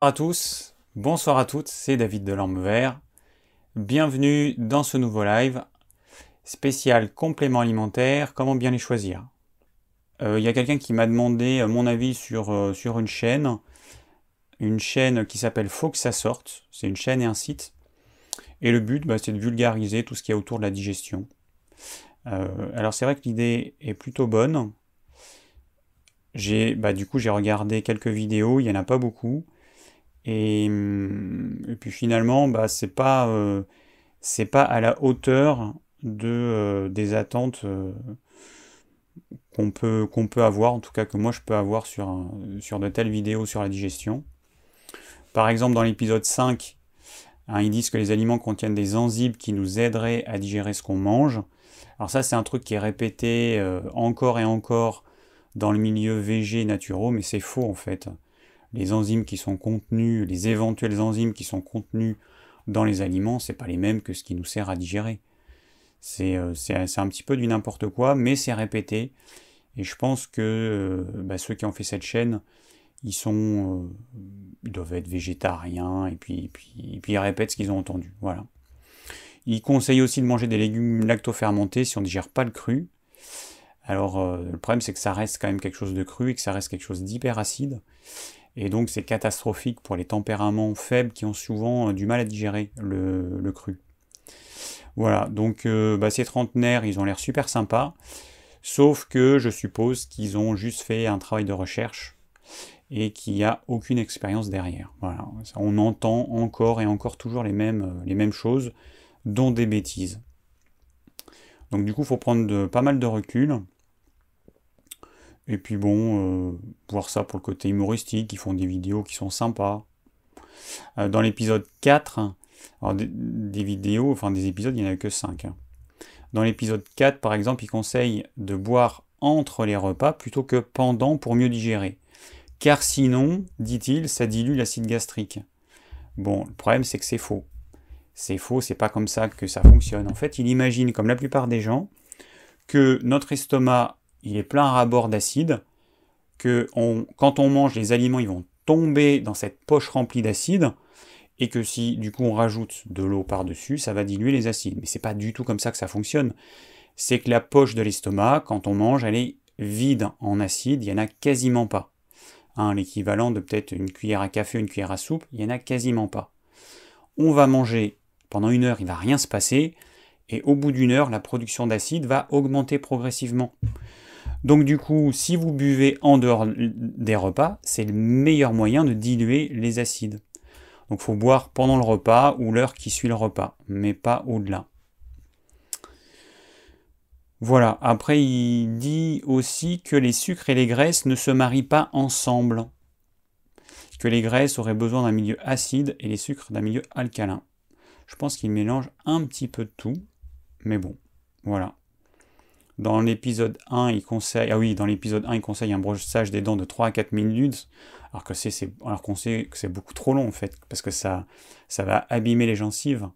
Bonjour à tous, bonsoir à toutes, c'est David de Lambe Vert. Bienvenue dans ce nouveau live spécial complément alimentaire, comment bien les choisir. Euh, Il y a quelqu'un qui m'a demandé euh, mon avis sur, euh, sur une chaîne, une chaîne qui s'appelle Faut que ça sorte, c'est une chaîne et un site. Et le but, bah, c'est de vulgariser tout ce qu'il y a autour de la digestion. alors c'est vrai que l'idée est plutôt bonne. J'ai, bah, du coup, j'ai regardé quelques vidéos, il n'y en a pas beaucoup. Et, puis finalement, bah, c'est pas, c'est pas à la hauteur de, des attentes qu'on peut, qu'on peut avoir, en tout cas que moi je peux avoir sur, de telles vidéos sur la digestion. Par exemple, dans l'épisode 5, hein, ils disent que les aliments contiennent des enzymes qui nous aideraient à digérer ce qu'on mange. Alors ça, c'est un truc qui est répété euh, encore et encore dans le milieu végé naturel, mais c'est faux en fait. Les enzymes qui sont contenues, les éventuelles enzymes qui sont contenues dans les aliments, c'est pas les mêmes que ce qui nous sert à digérer. C'est euh, un petit peu du n'importe quoi, mais c'est répété. Et je pense que euh, bah, ceux qui ont fait cette chaîne, ils sont, euh, ils doivent être végétariens et puis, puis, puis ils répètent ce qu'ils ont entendu. Voilà. Ils conseillent aussi de manger des légumes lactofermentés si on ne digère pas le cru. Alors le problème c'est que ça reste quand même quelque chose de cru et que ça reste quelque chose d'hyper acide. Et donc c'est catastrophique pour les tempéraments faibles qui ont souvent du mal à digérer le cru. Voilà, donc euh, bah, ces trentenaires, ils ont l'air super sympas, sauf que je suppose qu'ils ont juste fait un travail de recherche et qu'il n'y a aucune expérience derrière. Voilà, on entend encore et encore toujours les mêmes, euh, les mêmes choses, dont des bêtises. Donc du coup, il faut prendre pas mal de recul. Et puis bon, euh, voir ça pour le côté humoristique, ils font des vidéos qui sont sympas. dans l'épisode 4, alors des, vidéos, enfin des épisodes, il n'y en a que 5. Hein. Dans l'épisode 4, par exemple, il conseille de boire entre les repas plutôt que pendant pour mieux digérer. Car sinon, dit-il, ça dilue l'acide gastrique. Bon, le problème c'est que c'est faux. C'est faux, c'est pas comme ça que ça fonctionne. En fait, il imagine, comme la plupart des gens, que notre estomac, il est plein à bord d'acide, que quand on mange, les aliments, ils vont tomber dans cette poche remplie d'acide, et que si du coup on rajoute de l'eau par-dessus, ça va diluer les acides. Mais c'est pas du tout comme ça que ça fonctionne. C'est que la poche de l'estomac, quand on mange, elle est vide en acide, il n'y en a quasiment pas. Hein, L'équivalent de peut-être une cuillère à café, une cuillère à soupe, il n'y en a quasiment pas. On va manger pendant une heure, il ne va rien se passer, et au bout d'une heure, la production d'acide va augmenter progressivement. Donc du coup, si vous buvez en dehors des repas, c'est le meilleur moyen de diluer les acides. Donc il faut boire pendant le repas ou l'heure qui suit le repas, mais pas au-delà. Voilà, après il dit aussi que les sucres et les graisses ne se marient pas ensemble. Que les graisses auraient besoin d'un milieu acide et les sucres d'un milieu alcalin. Je pense qu'il mélange un petit peu de tout, mais bon, voilà. Dans l'épisode 1, il conseille, ah oui, dans l'épisode 1, il conseille un brossage des dents de 3 à 4 minutes, alors que c'est, alors qu'on sait que c'est beaucoup trop long en fait, parce que ça, ça va abîmer les gencives.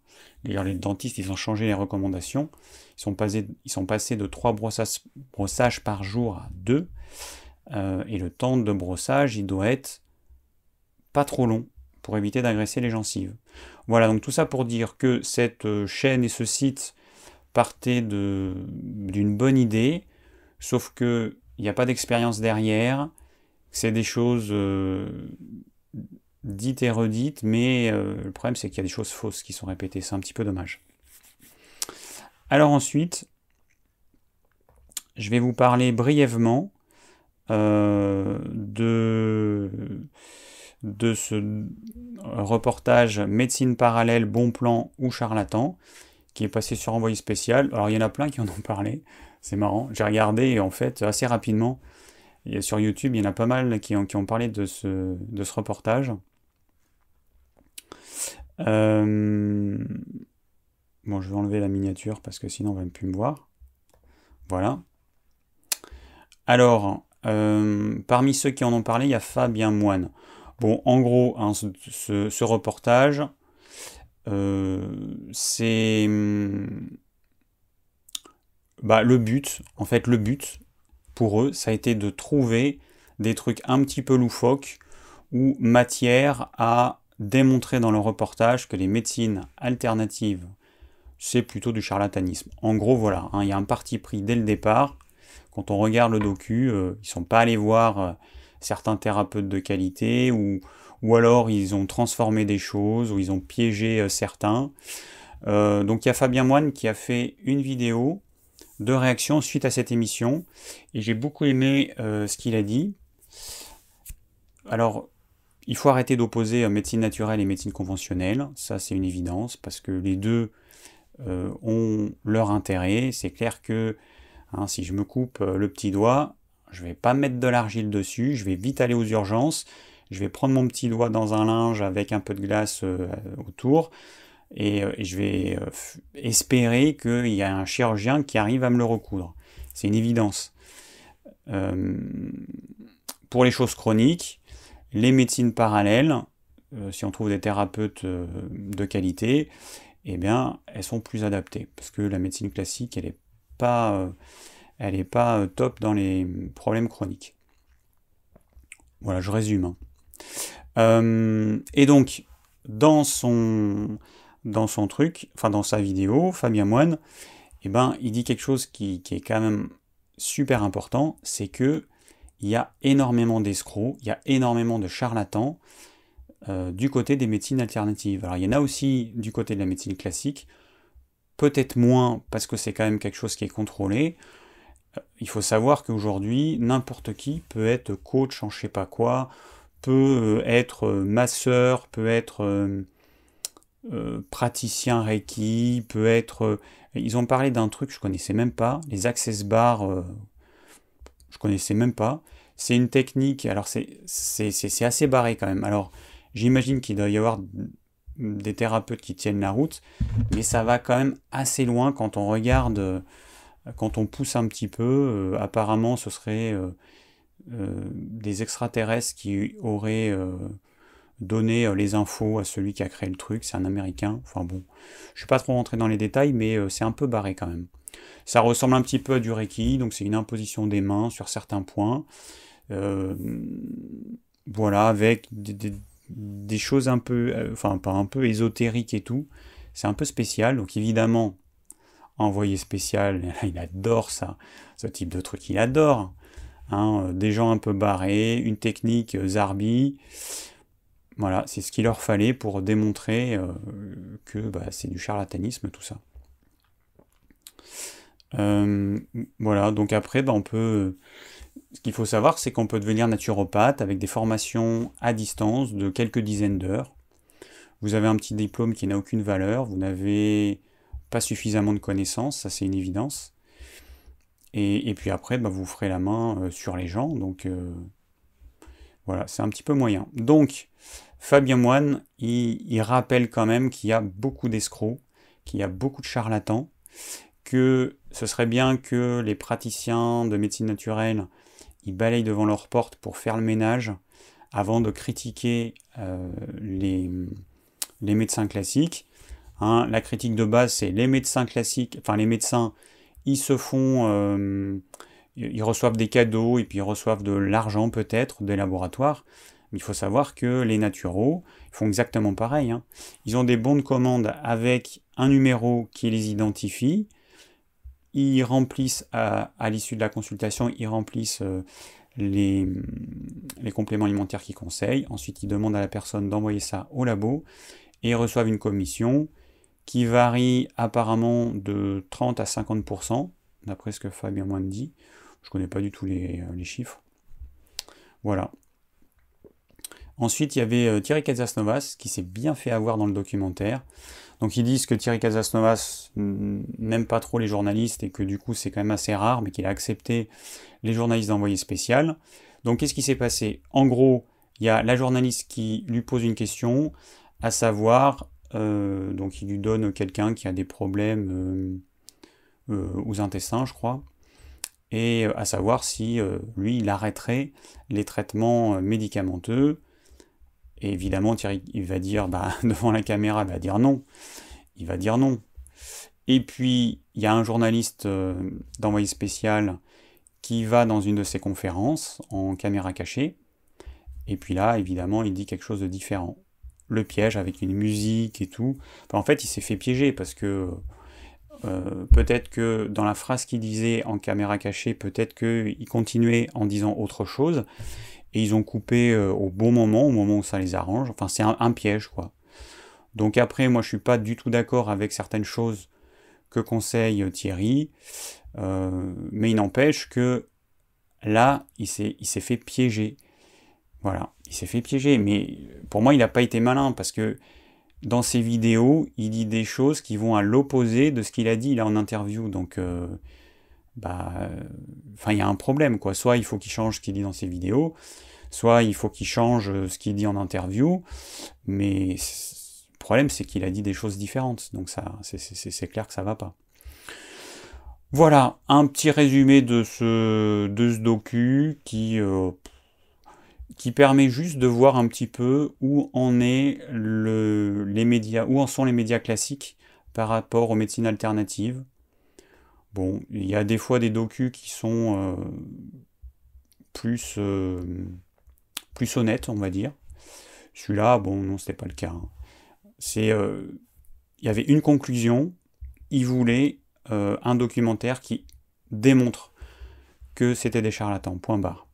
D'ailleurs, les dentistes, ils ont changé les recommandations. Ils sont passés, ils sont passés de 3 brossages, brossages par jour à 2. Euh, et le temps de brossage, il doit être pas trop long pour éviter d'agresser les gencives. Voilà, donc tout ça pour dire que cette euh, chaîne et ce site partez d'une bonne idée, sauf qu'il n'y a pas d'expérience derrière, c'est des choses euh, dites et redites, mais euh, le problème c'est qu'il y a des choses fausses qui sont répétées, c'est un petit peu dommage. Alors ensuite, je vais vous parler brièvement euh, de ce reportage Médecine parallèle, bon plan ou charlatan, qui est passé sur envoyé spécial. Alors il y en a plein qui en ont parlé, c'est marrant. J'ai regardé en fait assez rapidement, sur YouTube, il y en a pas mal qui ont, qui ont parlé de ce, de ce reportage. Euh, bon, je vais enlever la miniature parce que sinon on va plus me voir. Voilà. Alors, euh, parmi ceux qui en ont parlé, il y a Fabien Moine. Bon, en gros, hein, ce, reportage, c'est hum, bah, le but, en fait, le but pour eux, ça a été de trouver des trucs un petit peu loufoques ou matière à démontrer dans le reportage que les médecines alternatives, c'est plutôt du charlatanisme. En gros, voilà, hein, il y a un parti pris dès le départ. Quand on regarde le docu, euh, ils sont pas allés voir euh, certains thérapeutes de qualité ou, ou alors ils ont transformé des choses ou ils ont piégé euh, certains. donc il y a Fabien Moine qui a fait une vidéo de réaction suite à cette émission et j'ai beaucoup aimé ce qu'il a dit. Alors, il faut arrêter d'opposer médecine naturelle et médecine conventionnelle, ça c'est une évidence, parce que les deux euh, ont leur intérêt. C'est clair que hein, si je me coupe euh, le petit doigt, je vais pas mettre de l'argile dessus, je vais vite aller aux urgences, je vais prendre mon petit doigt dans un linge avec un peu de glace euh, autour, et, je vais espérer qu'il y a un chirurgien qui arrive à me le recoudre. C'est une évidence. pour les choses chroniques, les médecines parallèles, si on trouve des thérapeutes de qualité, eh bien, elles sont plus adaptées. Parce que la médecine classique, elle n'est pas, euh, elle est pas euh, top dans les problèmes chroniques. Voilà, je résume. Hein. Euh, et donc, dans son, dans son truc, enfin dans sa vidéo, Fabien Moine, eh ben, il dit quelque chose qui, est quand même super important, c'est que il y a énormément d'escrocs, il y a énormément de charlatans, euh, du côté des médecines alternatives. Alors il y en a aussi du côté de la médecine classique, peut-être moins parce que c'est quand même quelque chose qui est contrôlé. Euh, il faut savoir qu'aujourd'hui, n'importe qui peut être coach en je sais pas quoi, peut euh, être masseur, peut être praticien Reiki, peut être... Ils ont parlé d'un truc que je connaissais même pas, les access bars, je connaissais même pas. C'est une technique, alors c'est assez barré quand même. Alors, J'imagine qu'il doit y avoir des thérapeutes qui tiennent la route, mais ça va quand même assez loin quand on regarde, euh, quand on pousse un petit peu. Euh, apparemment, ce serait euh, des extraterrestres qui auraient donné les infos à celui qui a créé le truc. C'est un Américain. Enfin bon, je ne suis pas trop rentré dans les détails, mais c'est un peu barré quand même. Ça ressemble un petit peu à du Reiki, donc c'est une imposition des mains sur certains points. voilà, avec des choses un peu, euh, enfin pas un peu ésotériques et tout. C'est un peu spécial, donc évidemment, envoyé spécial, il adore ça, ce type de truc, il adore. Hein, des gens un peu barrés, une technique euh, Zarbi. Voilà, c'est ce qu'il leur fallait pour démontrer euh, que bah, c'est du charlatanisme tout ça. voilà, donc après, bah, on peut ce qu'il faut savoir, c'est qu'on peut devenir naturopathe avec des formations à distance de quelques dizaines d'heures. Vous avez un petit diplôme qui n'a aucune valeur, vous n'avez pas suffisamment de connaissances, ça c'est une évidence. Et, puis après, bah, vous ferez la main euh, sur les gens, donc euh, voilà, c'est un petit peu moyen. Donc, Fabien Moine, il rappelle quand même qu'il y a beaucoup d'escrocs, qu'il y a beaucoup de charlatans, que ce serait bien que les praticiens de médecine naturelle ils balayent devant leur porte pour faire le ménage avant de critiquer euh, les, médecins classiques. Hein, la critique de base, c'est les médecins classiques, enfin les médecins, ils se font, euh, ils reçoivent des cadeaux et puis ils reçoivent de l'argent peut-être des laboratoires. Mais il faut savoir que les naturaux font exactement pareil. Hein. Ils ont des bons de commande avec un numéro qui les identifie ils remplissent à, l'issue de la consultation, ils remplissent euh, les, les, compléments alimentaires qu'ils conseillent. Ensuite, ils demandent à la personne d'envoyer ça au labo et ils reçoivent une commission qui varie apparemment de 30 à 50%, d'après ce que Fabien Moine dit. Je ne connais pas du tout les, euh, les, chiffres. Voilà. Ensuite, il y avait euh, Thierry Casasnovas qui s'est bien fait avoir dans le documentaire. Donc ils disent que Thierry Casasnovas n'aime pas trop les journalistes et que du coup c'est quand même assez rare, mais qu'il a accepté les journalistes d'envoyer spécial. Donc qu'est-ce qui s'est passé? En gros, il y a la journaliste qui lui pose une question, à savoir, donc il lui donne quelqu'un qui a des problèmes euh, euh, aux intestins, je crois, et à savoir si lui il arrêterait les traitements médicamenteux et évidemment, Thierry, il va dire, bah, devant la caméra, il va dire non. Il va dire non. Et puis, il y a un journaliste euh, d'envoyé spécial qui va dans une de ses conférences en caméra cachée Et puis là, évidemment, il dit quelque chose de différent. Le piège avec une musique et tout. en fait, il s'est fait piéger parce que euh, peut-être que dans la phrase qu'il disait en caméra cachée, peut-être qu'il continuait en disant autre chose. Et ils ont coupé euh, au bon moment, au moment où ça les arrange. Enfin, c'est un, piège, quoi. Donc après, moi, je suis pas du tout d'accord avec certaines choses que conseille Thierry. Euh, mais il n'empêche que là, il s'est fait piéger. Voilà, il s'est fait piéger. Mais pour moi, il n'a pas été malin parce que dans ses vidéos, il dit des choses qui vont à l'opposé de ce qu'il a dit là en interview. Donc, euh, bah, enfin, il y a un problème, quoi. Soit il faut qu'il change ce qu'il dit dans ses vidéos, soit il faut qu'il change ce qu'il dit en interview. Mais le problème, c'est qu'il a dit des choses différentes. Donc, ça, c'est clair que ça va pas. Voilà, un petit résumé de ce, de ce docu qui, euh, qui permet juste de voir un petit peu où en est le, les médias, où en sont les médias classiques par rapport aux médecines alternatives. Bon, il y a des fois des docus qui sont euh, plus, euh, plus honnêtes, on va dire. Celui-là, bon, non, c'était pas le cas. Hein. C'est, il y avait une conclusion. Il voulait euh, un documentaire qui démontre que c'était des charlatans. Point barre.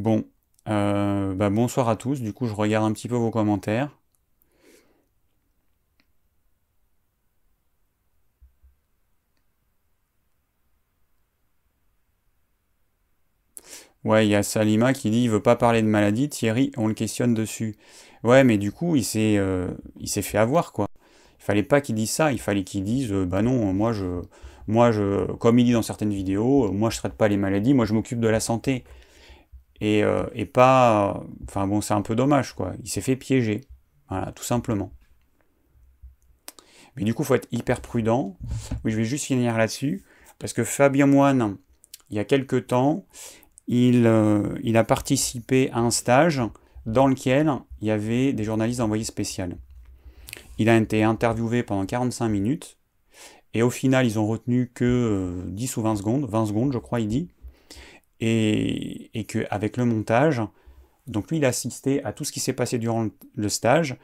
Bon, euh, bah, bonsoir à tous. Du coup, je regarde un petit peu vos commentaires. Ouais, il y a Salima qui dit il veut pas parler de maladie. Thierry, on le questionne dessus. Ouais, mais du coup, il s'est euh, il s'est fait avoir, quoi. Il fallait pas qu'il dise ça, il fallait qu'il dise euh, bah non, moi je moi je comme il dit dans certaines vidéos, moi je traite pas les maladies, moi je m'occupe de la santé. Et, et pas enfin bon, c'est un peu dommage quoi. Il s'est fait piéger. Voilà, tout simplement. Mais du coup, il faut être hyper prudent. Oui, je vais juste finir là-dessus parce que Fabien Moine il y a quelques temps, il, il a participé à un stage dans lequel il y avait des journalistes envoyés spécial. Il a été interviewé pendant 45 minutes, et au final, ils ont retenu que 10 euh, ou 20 secondes, 20 secondes, je crois, il dit, et, qu'avec le montage, donc lui, il a assisté à tout ce qui s'est passé durant le stage,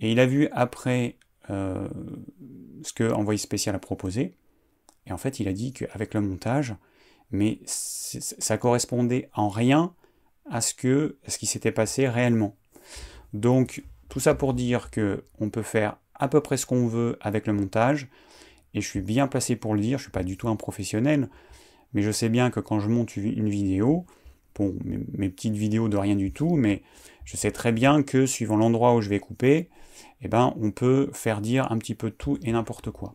et il a vu après euh, ce que Envoyé spécial a proposé, et en fait, il a dit qu'avec le montage, mais ça correspondait en rien à ce, que, ce qui s'était passé réellement. Donc tout ça pour dire que on peut faire à peu près ce qu'on veut avec le montage, et je suis bien placé pour le dire, je ne suis pas du tout un professionnel, mais je sais bien que quand je monte une vidéo, bon, mes, petites vidéos de rien du tout, mais je sais très bien que suivant l'endroit où je vais couper, eh ben, on peut faire dire un petit peu tout et n'importe quoi.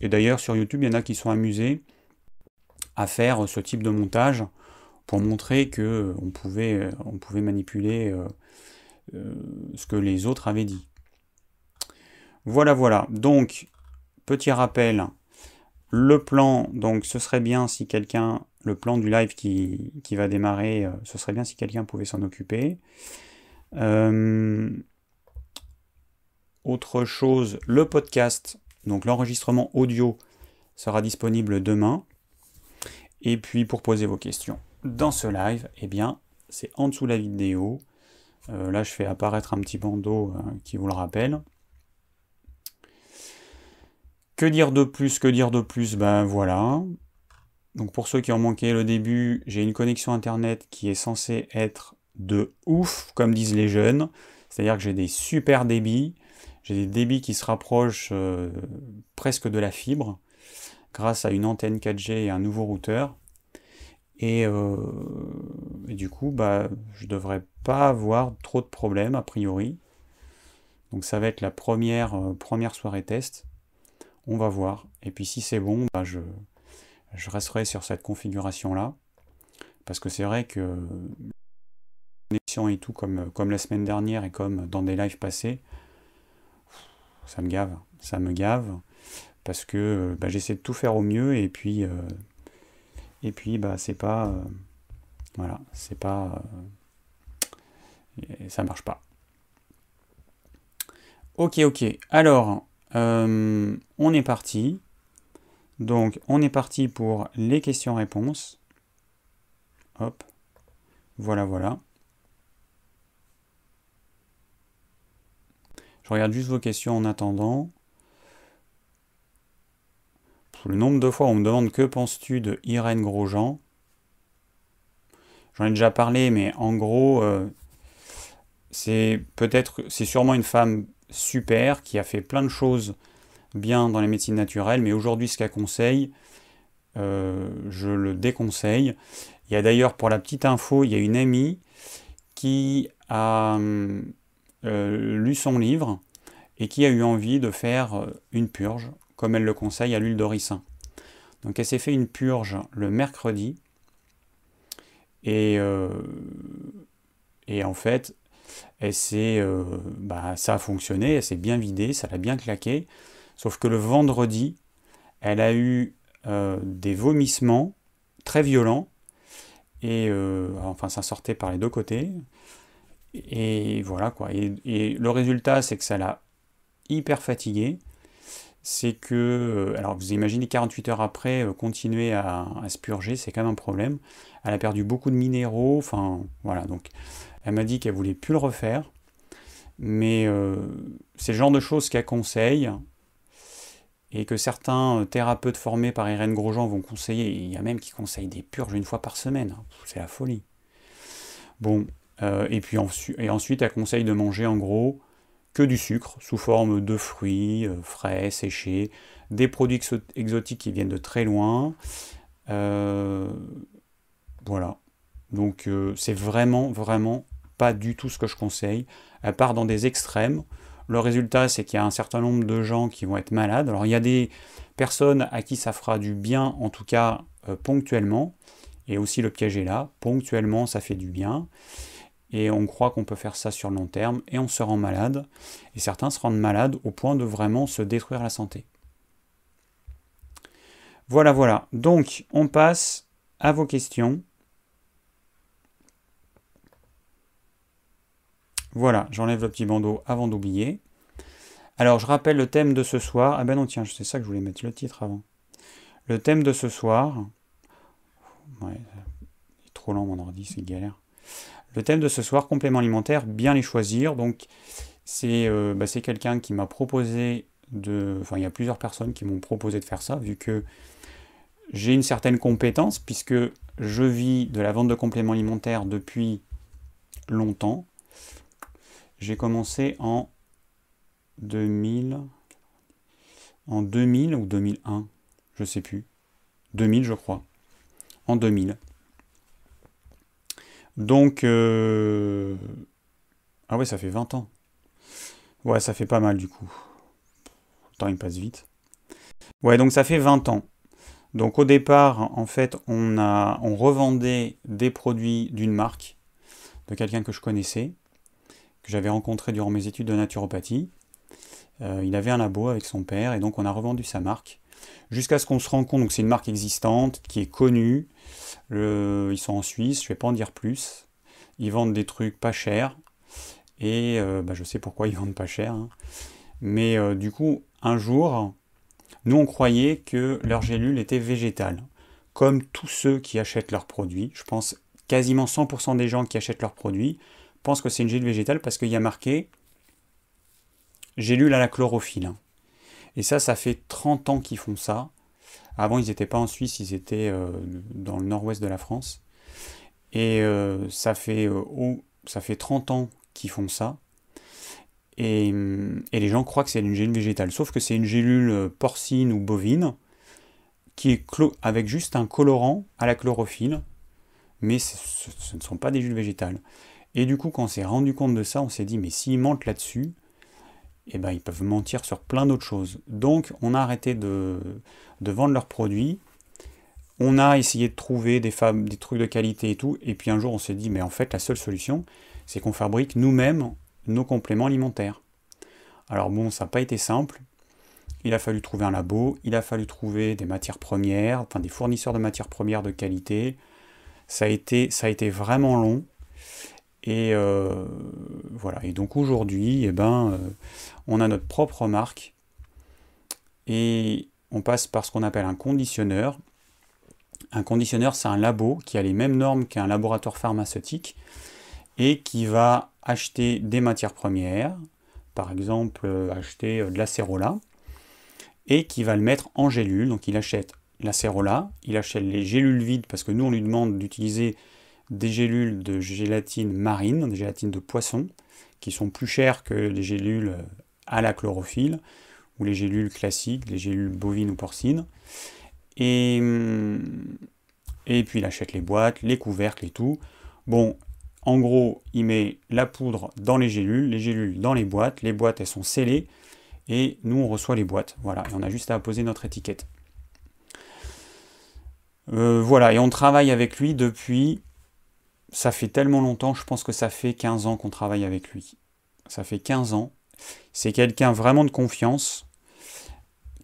Et d'ailleurs, sur YouTube, il y en a qui sont amusés à faire ce type de montage pour montrer que euh, on pouvait, euh, on pouvait manipuler euh, ce que les autres avaient dit. Voilà, voilà. Donc, petit rappel, le plan, donc ce serait bien si quelqu'un, le plan du live qui, va démarrer, ce serait bien si quelqu'un pouvait s'en occuper. autre chose, le podcast, donc l'enregistrement audio sera disponible demain. Et puis pour poser vos questions dans ce live, eh bien, c'est en dessous de la vidéo. Euh, là, je fais apparaître un petit bandeau euh, qui vous le rappelle. Que dire de plus Que dire de plus? Ben voilà. Donc pour ceux qui ont manqué le début, j'ai une connexion internet qui est censée être de ouf, comme disent les jeunes. C'est-à-dire que j'ai des super débits. J'ai des débits qui se rapprochent euh, presque de la fibre grâce à une antenne 4G et un nouveau routeur. Euh, et, du coup, bah, je devrais pas avoir trop de problèmes a priori. Donc ça va être la première, euh, première soirée test. On va voir. Et puis si c'est bon, bah, je, resterai sur cette configuration-là. Parce que c'est vrai que connexion et tout, comme, comme la semaine dernière et comme dans des lives passés, ça me gave. Ça me gave. Parce que bah, j'essaie de tout faire au mieux et puis euh, et puis, bah, c'est pas. Euh, voilà, c'est pas. Euh, ça marche pas. Ok, ok. Alors, euh, on est parti. Donc, on est parti pour les questions-réponses. Hop. Voilà, voilà. Je regarde juste vos questions en attendant. Le nombre de fois où on me demande que penses-tu de Irène Grosjean? J'en ai déjà parlé, mais en gros, euh, c'est peut-être, c'est sûrement une femme super qui a fait plein de choses bien dans les médecines naturelles, mais aujourd'hui, ce qu'elle conseille, euh, je le déconseille. Il y a d'ailleurs, pour la petite info, il y a une amie qui a euh, lu son livre et qui a eu envie de faire une purge, comme elle le conseille, à l'huile d'oricin. Donc elle s'est fait une purge le mercredi, euh, et en fait, elle euh, bah, ça a fonctionné, elle s'est bien vidée, ça l'a bien claqué. Sauf que le vendredi, elle a eu euh, des vomissements très violents. Et enfin, ça sortait par les deux côtés. Et voilà quoi. Et, le résultat, c'est que ça l'a hyper fatiguée c'est que, alors vous imaginez 48 heures après, continuer à, se purger, c'est quand même un problème. Elle a perdu beaucoup de minéraux, enfin voilà, donc elle m'a dit qu'elle voulait plus le refaire. Mais euh, c'est le genre de choses qu'elle conseille et que certains thérapeutes formés par Irène Grosjean vont conseiller. Il y a même qui conseillent des purges une fois par semaine. C'est la folie. Bon, euh, et puis et ensuite, elle conseille de manger en gros que du sucre sous forme de fruits euh, frais, séchés, des produits exotiques qui viennent de très loin. voilà. Donc c'est vraiment, vraiment pas du tout ce que je conseille. Elle part dans des extrêmes. Le résultat, c'est qu'il y a un certain nombre de gens qui vont être malades. Alors il y a des personnes à qui ça fera du bien, en tout cas euh, ponctuellement. Et aussi le piège est là. Ponctuellement, ça fait du bien. Et on croit qu'on peut faire ça sur le long terme. Et on se rend malade. Et certains se rendent malades au point de vraiment se détruire la santé. Voilà, voilà. Donc, on passe à vos questions. Voilà, j'enlève le petit bandeau avant d'oublier. Alors, je rappelle le thème de ce soir. Ah ben non, tiens, c'est ça que je voulais mettre le titre avant. Le thème de ce soir. Ouais, il est trop lent mon ordi, c'est galère. Le thème de ce soir, complément alimentaire, bien les choisir. Donc, c'est euh, bah, quelqu'un qui m'a proposé de. Enfin, il y a plusieurs personnes qui m'ont proposé de faire ça, vu que j'ai une certaine compétence, puisque je vis de la vente de compléments alimentaires depuis longtemps. J'ai commencé en 2000, en 2000 ou 2001, je sais plus. 2000, je crois. En 2000. Donc, euh, ah ouais, ça fait 20 ans. Ouais, ça fait pas mal du coup. Le temps il passe vite. Ouais, donc ça fait 20 ans. Donc au départ, en fait, on, a, on revendait des produits d'une marque, de quelqu'un que je connaissais que j'avais rencontré durant mes études de naturopathie. Euh, il avait un labo avec son père et donc on a revendu sa marque jusqu'à ce qu'on se rende compte, donc c'est une marque existante qui est connue, ils sont en Suisse, je ne vais pas en dire plus, ils vendent des trucs pas chers et euh, bah, je sais pourquoi ils vendent pas cher, hein. mais euh, du coup un jour, nous on croyait que leur gélule était végétale, comme tous ceux qui achètent leurs produits, je pense quasiment 100% des gens qui achètent leurs produits pense que c'est une gélule végétale parce qu'il y a marqué gélule à la chlorophylle. Et ça, ça fait 30 ans qu'ils font ça. Avant, ils n'étaient pas en Suisse, ils étaient euh, dans le nord-ouest de la France. Et euh, ça, fait, euh, ça fait 30 ans qu'ils font ça. Et, et, les gens croient que c'est une gélule végétale. Sauf que c'est une gélule porcine ou bovine qui est avec juste un colorant à la chlorophylle. Mais ce ne sont pas des gélules végétales. Et du coup, quand on s'est rendu compte de ça, on s'est dit, mais s'ils mentent là-dessus, eh ben, ils peuvent mentir sur plein d'autres choses. Donc, on a arrêté de, vendre leurs produits. On a essayé de trouver des trucs de qualité et tout. Et puis un jour, on s'est dit, mais en fait, la seule solution, c'est qu'on fabrique nous-mêmes nos compléments alimentaires. Alors bon, ça n'a pas été simple. Il a fallu trouver un labo, il a fallu trouver des matières premières, enfin des fournisseurs de matières premières de qualité. Ça a été, ça a été vraiment long. Et euh, voilà. Et donc aujourd'hui, eh ben, euh, on a notre propre marque. Et on passe par ce qu'on appelle un conditionneur. Un conditionneur, c'est un labo qui a les mêmes normes qu'un laboratoire pharmaceutique et qui va acheter des matières premières, par exemple euh, acheter de l'acérola, et qui va le mettre en gélule. Donc il achète l'acérola, il achète les gélules vides parce que nous on lui demande d'utiliser des gélules de gélatine marine, des gélatines de poisson, qui sont plus chères que les gélules euh, à la chlorophylle, ou les gélules classiques, les gélules bovines ou porcines. Et, hum, et puis il achète les boîtes, les couvercles et tout. Bon, en gros, il met la poudre dans les gélules, les gélules dans les boîtes, les boîtes elles sont scellées, et nous on reçoit les boîtes. Voilà, et on a juste à poser notre étiquette. Euh, voilà, et on travaille avec lui depuis, ça fait tellement longtemps, je pense que ça fait 15 ans qu'on travaille avec lui. Ça fait 15 ans. C'est quelqu'un vraiment de confiance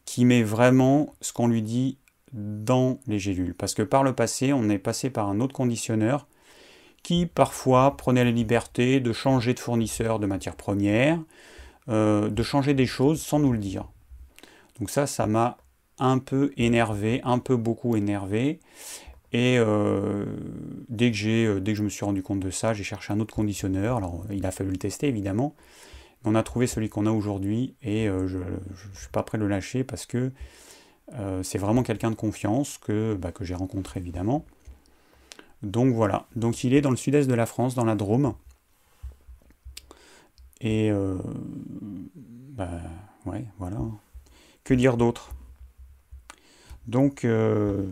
qui met vraiment ce qu'on lui dit dans les gélules. Parce que par le passé, on est passé par un autre conditionneur qui parfois prenait la liberté de changer de fournisseur de matières premières, euh, de changer des choses sans nous le dire. Donc ça, ça m'a un peu énervé, un peu beaucoup énervé. Et euh, dès, que euh, dès que je me suis rendu compte de ça, j'ai cherché un autre conditionneur. Alors il a fallu le tester évidemment. On a trouvé celui qu'on a aujourd'hui et je ne suis pas prêt de le lâcher parce que c'est vraiment quelqu'un de confiance que, bah, que j'ai rencontré évidemment. Donc voilà, donc il est dans le sud-est de la France, dans la Drôme. Et euh, bah ouais, voilà. Que dire d'autre? Donc euh,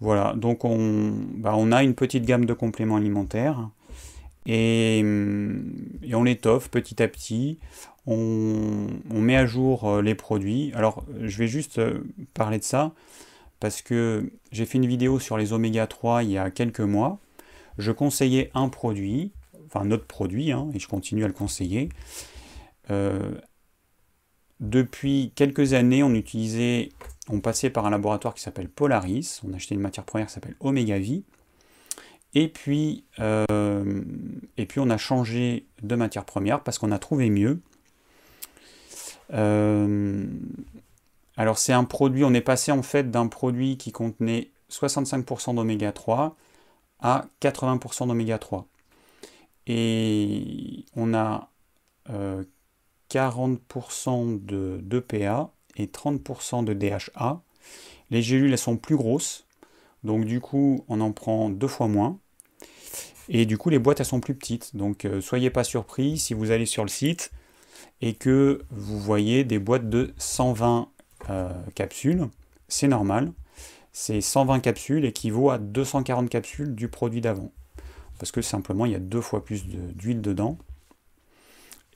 voilà, donc on, bah, on a une petite gamme de compléments alimentaires et, et on l'étoffe petit à petit. On, met à jour euh, les produits. Alors je vais juste parler de ça parce que j'ai fait une vidéo sur les oméga 3 il y a quelques mois. Je conseillais un produit, enfin notre produit, hein, et je continue à le conseiller. Euh, depuis quelques années, on utilisait, on passait par un laboratoire qui s'appelle Polaris, on achetait une matière première qui s'appelle Omega V, et puis, euh, et puis on a changé de matière première parce qu'on a trouvé mieux. Euh, alors c'est un produit, on est passé en fait d'un produit qui contenait 65% d'oméga 3 à 80% d'oméga 3. Et on a 40% euh, de d'EPA et 30% de DHA. Les gélules elles sont plus grosses, donc du coup on en prend deux fois moins. Et du coup les boîtes elles sont plus petites. Donc euh, soyez pas surpris si vous allez sur le site et que vous voyez des boîtes de 120 euh, capsules, c'est normal. C'est 120 capsules équivaut à 240 capsules du produit d'avant. Parce que simplement, il y a deux fois plus d'huile dedans.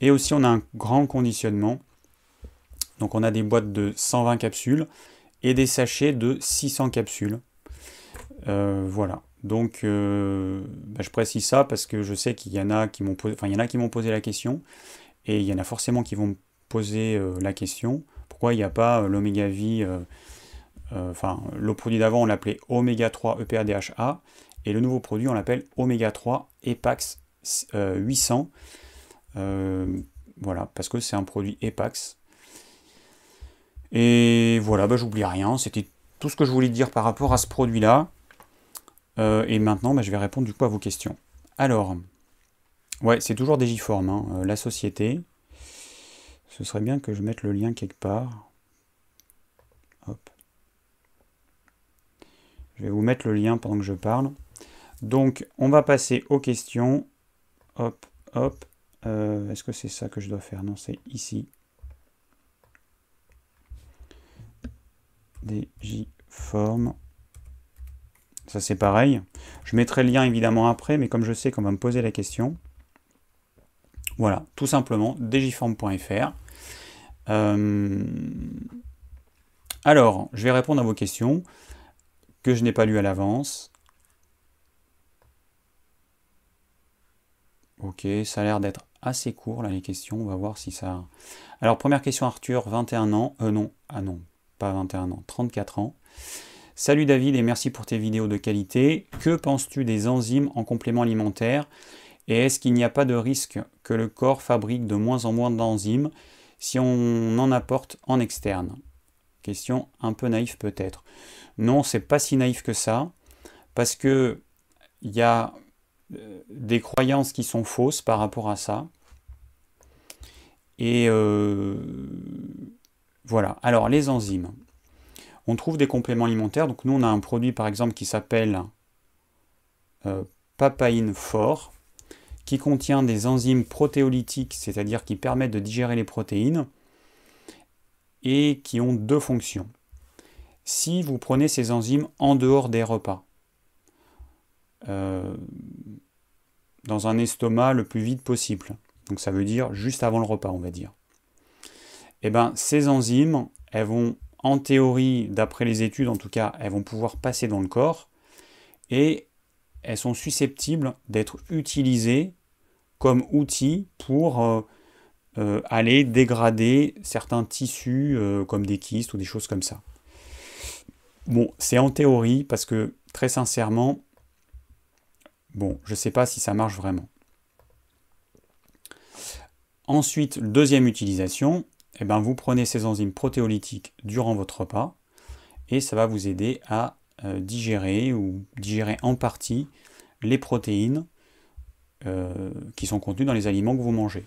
Et aussi, on a un grand conditionnement. Donc, on a des boîtes de 120 capsules et des sachets de 600 capsules. Euh, voilà. Donc, euh, bah, je précise ça parce que je sais qu'il y en a qui m'ont posé, qui m'ont posé la question et il y en a forcément qui vont me poser la question. Pourquoi il n'y a pas euh, l'oméga V euh, euh, Enfin, le produit d'avant, on l'appelait oméga 3 EPA-DHA, et le nouveau produit, on l'appelle oméga 3 EPAX 800. voilà, parce que c'est un produit EPAX. Et voilà, bah, j'oublie rien. C'était tout ce que je voulais dire par rapport à ce produit-là. et maintenant, bah, je vais répondre du coup à vos questions. Alors, ouais, c'est toujours Digiform, hein, la société. Ce serait bien que je mette le lien quelque part. Hop. Je vais vous mettre le lien pendant que je parle. Donc, on va passer aux questions. Hop, hop. Euh, est-ce que c'est ça que je dois faire? Non, c'est ici. DJForm. Ça, c'est pareil. Je mettrai le lien évidemment après, mais comme je sais qu'on va me poser la question. Voilà, tout simplement, djform.fr. Euh, alors, je vais répondre à vos questions que je n'ai pas lues à l'avance. Ok, ça a l'air d'être assez court là les questions, on va voir si ça... Alors première question Arthur, 21 ans, euh non, ah non, pas 21 ans, 34 ans. Salut David et merci pour tes vidéos de qualité. Que penses-tu des enzymes en complément alimentaire Et est-ce qu'il n'y a pas de risque que le corps fabrique de moins en moins d'enzymes si on en apporte en externe? Question un peu naïve peut-être. Non, c'est pas si naïf que ça, parce que il y a euh, des croyances qui sont fausses par rapport à ça. Et euh, voilà. Alors les enzymes. On trouve des compléments alimentaires. Donc nous on a un produit par exemple qui s'appelle euh, papaine fort, qui contient des enzymes protéolytiques, c'est-à-dire qui permettent de digérer les protéines, et qui ont deux fonctions. Si vous prenez ces enzymes en dehors des repas, euh, dans un estomac le plus vite possible, donc ça veut dire juste avant le repas, on va dire, eh ben, ces enzymes, elles vont, en théorie, d'après les études en tout cas, elles vont pouvoir passer dans le corps, et elles sont susceptibles d'être utilisées comme outils pour euh, euh, aller dégrader certains tissus euh, comme des kystes ou des choses comme ça. Bon, c'est en théorie parce que très sincèrement, bon, je ne sais pas si ça marche vraiment. Ensuite, deuxième utilisation, eh ben, vous prenez ces enzymes protéolytiques durant votre repas et ça va vous aider à digérer ou digérer en partie les protéines euh, qui sont contenues dans les aliments que vous mangez.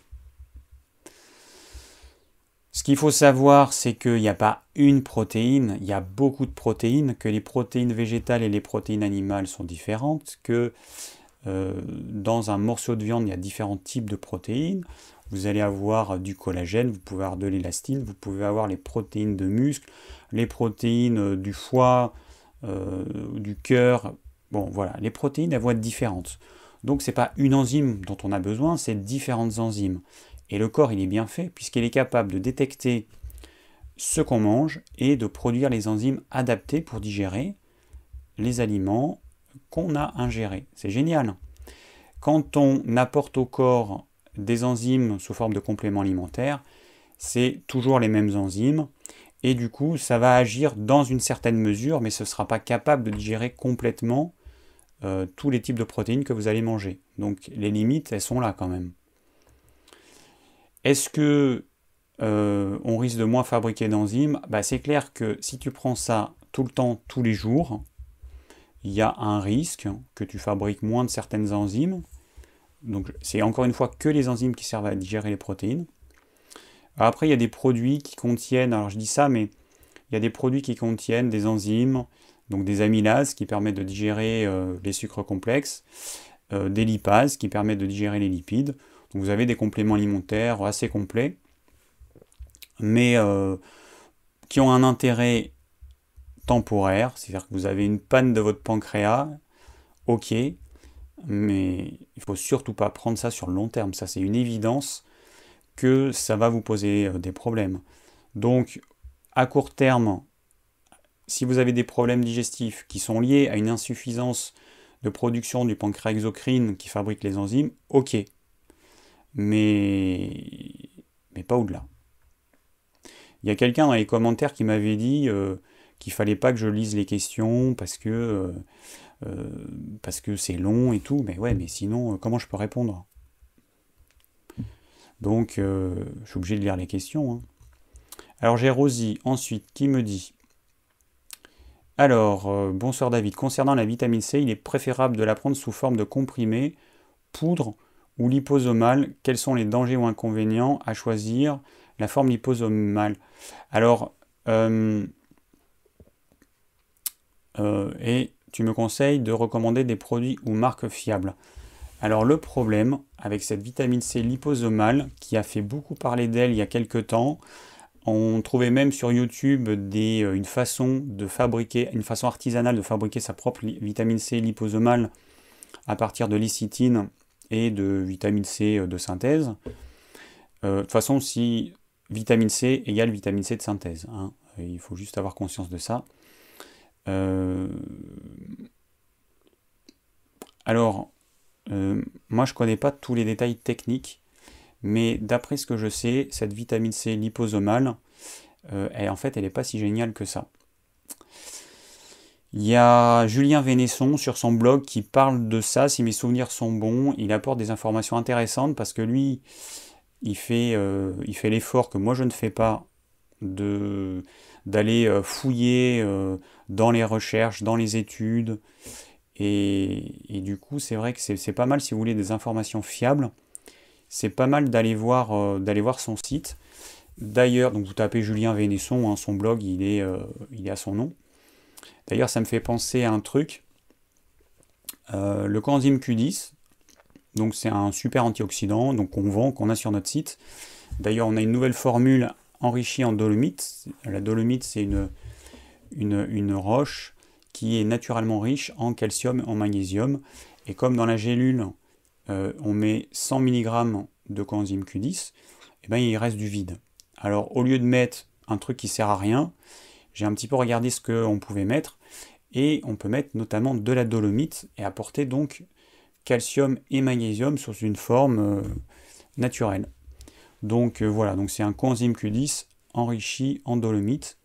Ce qu'il faut savoir, c'est qu'il n'y a pas une protéine, il y a beaucoup de protéines, que les protéines végétales et les protéines animales sont différentes, que euh, dans un morceau de viande, il y a différents types de protéines. Vous allez avoir du collagène, vous pouvez avoir de l'élastine, vous pouvez avoir les protéines de muscle, les protéines du foie, euh, du cœur, Bon, voilà, les protéines, elles vont être différentes. Donc, ce n'est pas une enzyme dont on a besoin, c'est différentes enzymes. Et le corps, il est bien fait, puisqu'il est capable de détecter ce qu'on mange et de produire les enzymes adaptées pour digérer les aliments qu'on a ingérés. C'est génial. Quand on apporte au corps des enzymes sous forme de compléments alimentaires, c'est toujours les mêmes enzymes. Et du coup, ça va agir dans une certaine mesure, mais ce ne sera pas capable de digérer complètement euh, tous les types de protéines que vous allez manger. Donc les limites, elles sont là quand même. Est-ce que euh, on risque de moins fabriquer d'enzymes? Bah, C'est clair que si tu prends ça tout le temps, tous les jours, il y a un risque que tu fabriques moins de certaines enzymes. Donc c'est encore une fois que les enzymes qui servent à digérer les protéines. Après, il y a des produits qui contiennent, alors je dis ça, mais il y a des produits qui contiennent des enzymes donc des amylases qui permettent de digérer euh, les sucres complexes, euh, des lipases qui permettent de digérer les lipides. Donc vous avez des compléments alimentaires assez complets, mais euh, qui ont un intérêt temporaire, c'est-à-dire que vous avez une panne de votre pancréas, ok, mais il faut surtout pas prendre ça sur le long terme, ça c'est une évidence que ça va vous poser des problèmes. Donc à court terme, si vous avez des problèmes digestifs qui sont liés à une insuffisance de production du pancréas exocrine qui fabrique les enzymes, ok. Mais, mais pas au-delà. Il y a quelqu'un dans les commentaires qui m'avait dit qu'il euh, qu'il fallait pas que je lise les questions parce que euh, euh, parce que c'est long et tout. Mais ouais, mais sinon, comment je peux répondre? Donc, je suis obligé de lire les questions. Hein. Alors j'ai Rosie ensuite qui me dit alors, euh, bonsoir David. Concernant la vitamine C, il est préférable de la prendre sous forme de comprimé, poudre ou liposomale. Quels sont les dangers ou inconvénients à choisir la forme liposomale? Alors, euh, euh, et tu me conseilles de recommander des produits ou marques fiables. Alors le problème avec cette vitamine C liposomale, qui a fait beaucoup parler d'elle il y a quelques temps, on trouvait même sur YouTube euh, une façon de fabriquer, une façon artisanale de fabriquer sa propre vitamine C liposomale à partir de licitine et de vitamine C euh, de synthèse. Euh, de toute façon, si vitamine C égale vitamine C de synthèse, hein, il faut juste avoir conscience de ça. Alors, moi je connais pas tous les détails techniques mais d'après ce que je sais, cette vitamine C liposomale, euh, en fait, elle n'est pas si géniale que ça. Il y a Julien Vénesson sur son blog qui parle de ça, si mes souvenirs sont bons. Il apporte des informations intéressantes parce que lui, il euh, fait l'effort que moi je ne fais pas de d'aller fouiller dans les recherches, dans les études. Et, du coup, c'est vrai que c'est pas mal si vous voulez des informations fiables. C'est pas mal d'aller voir, voir son site. D'ailleurs, donc vous tapez Julien Vénesson, hein, son blog, il est, à son nom. D'ailleurs, ça me fait penser à un truc. le coenzyme Q10, donc c'est un super antioxydant donc qu'on vend, qu'on a sur notre site. D'ailleurs, on a une nouvelle formule enrichie en dolomite. La dolomite, c'est une, roche qui est naturellement riche en calcium et en magnésium. Et comme dans la gélule, euh, on met 100 mg de coenzyme Q10, et ben, il reste du vide. Alors au lieu de mettre un truc qui sert à rien, j'ai un petit peu regardé ce qu'on pouvait mettre, et on peut mettre notamment de la dolomite et apporter donc calcium et magnésium sous une forme euh, naturelle. Donc euh, voilà, c'est un coenzyme Q10 enrichi en dolomite.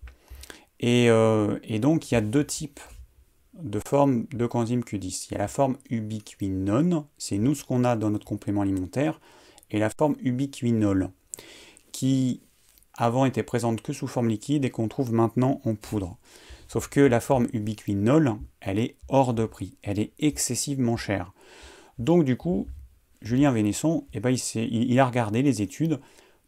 Euh, et, donc il y a deux types de formes de coenzyme Q10. Il y a la forme ubiquinone, c'est nous ce qu'on a dans notre complément alimentaire, et la forme ubiquinol, qui avant était présente que sous forme liquide et qu'on trouve maintenant en poudre. Sauf que la forme ubiquinol, elle est hors de prix, elle est excessivement chère. Donc du coup, Julien Vénesson, eh ben, il, a regardé les études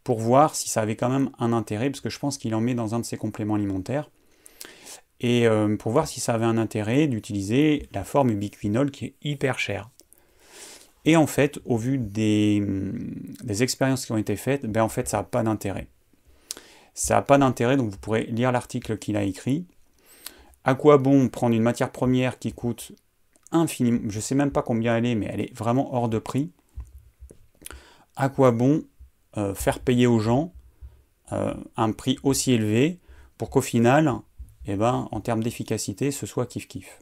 pour voir si ça avait quand même un intérêt, parce que je pense qu'il en met dans un de ses compléments alimentaires, et euh, pour voir si ça avait un intérêt d'utiliser la forme ubiquinol qui est hyper chère. Et en fait, au vu des, expériences qui ont été faites, ben en fait, ça n'a pas d'intérêt. Ça n'a pas d'intérêt, donc vous pourrez lire l'article qu'il a écrit. À quoi bon prendre une matière première qui coûte infiniment, je ne sais même pas combien elle est, mais elle est vraiment hors de prix. À quoi bon euh, faire payer aux gens euh, un prix aussi élevé pour qu'au final, eh ben, en termes d'efficacité, ce soit kiff-kiff.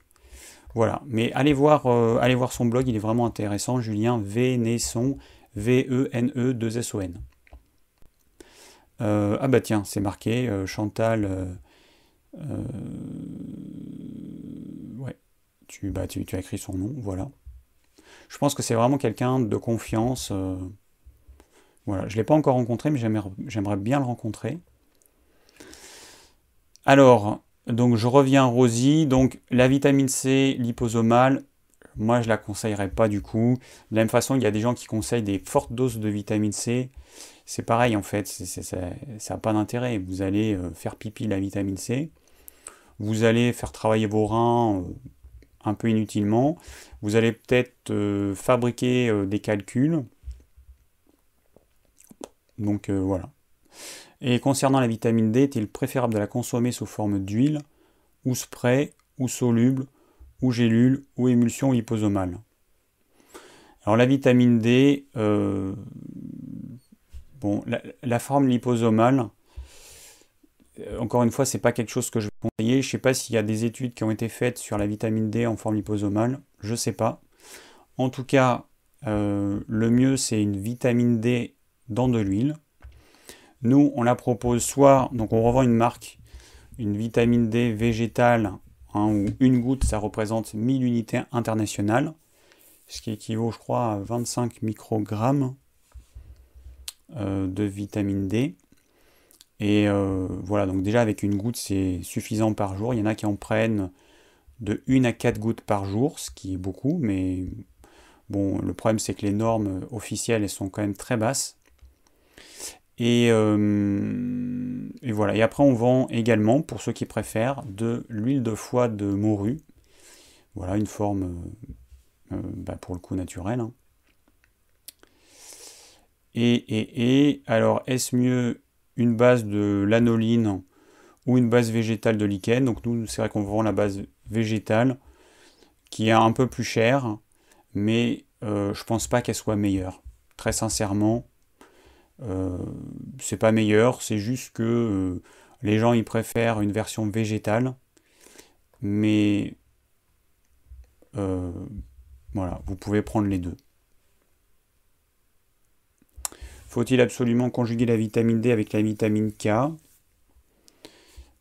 Voilà, mais allez voir, euh, allez voir son blog, il est vraiment intéressant, Julien Vénesson, V-E-N-E-2-S-O-N. ah bah tiens, c'est marqué, Chantal bah, tu, as écrit son nom, voilà. Je pense que c'est vraiment quelqu'un de confiance. Voilà, je ne l'ai pas encore rencontré, mais j'aimerais bien le rencontrer. Alors, donc je reviens Rosie. Donc la vitamine C liposomale, moi je la conseillerais pas du coup. De la même façon, il y a des gens qui conseillent des fortes doses de vitamine C. C'est pareil en fait, ça n'a pas d'intérêt. Vous allez euh, faire pipi la vitamine C. Vous allez faire travailler vos reins euh, un peu inutilement. Vous allez peut-être euh, fabriquer des calculs. Donc euh, voilà. Et concernant la vitamine D, est-il préférable de la consommer sous forme d'huile, ou spray, ou soluble, ou gélule, ou émulsion liposomale? Alors la vitamine D, bon, la, forme liposomale, euh, encore une fois, c'est pas quelque chose que je vais conseiller. Je sais pas s'il y a des études qui ont été faites sur la vitamine D en forme liposomale. Je sais pas. En tout cas, euh, le mieux c'est une vitamine D dans de l'huile. Nous, on la propose soit, donc on revend une marque, une vitamine D végétale, hein, où une goutte ça représente 1000 unités internationales, ce qui équivaut, je crois, à 25 microgrammes euh, de vitamine D. Et euh, voilà, donc déjà avec une goutte, c'est suffisant par jour. Il y en a qui en prennent de 1 à 4 gouttes par jour, ce qui est beaucoup, mais bon, le problème c'est que les normes officielles, elles sont quand même très basses. Et, euh, voilà, et après on vend également, pour ceux qui préfèrent, de l'huile de foie de morue. Voilà, une forme euh, bah, pour le coup naturelle. Hein. Et, et, et, alors, est-ce mieux une base de lanoline ou une base végétale de lichen? Donc nous, c'est vrai qu'on vend la base végétale qui est un peu plus chère, mais euh, je pense pas qu'elle soit meilleure. Très sincèrement, euh, c'est pas meilleur, c'est juste que euh, les gens ils préfèrent une version végétale, mais voilà, vous pouvez prendre les deux. Faut-il absolument conjuguer la vitamine D avec la vitamine K?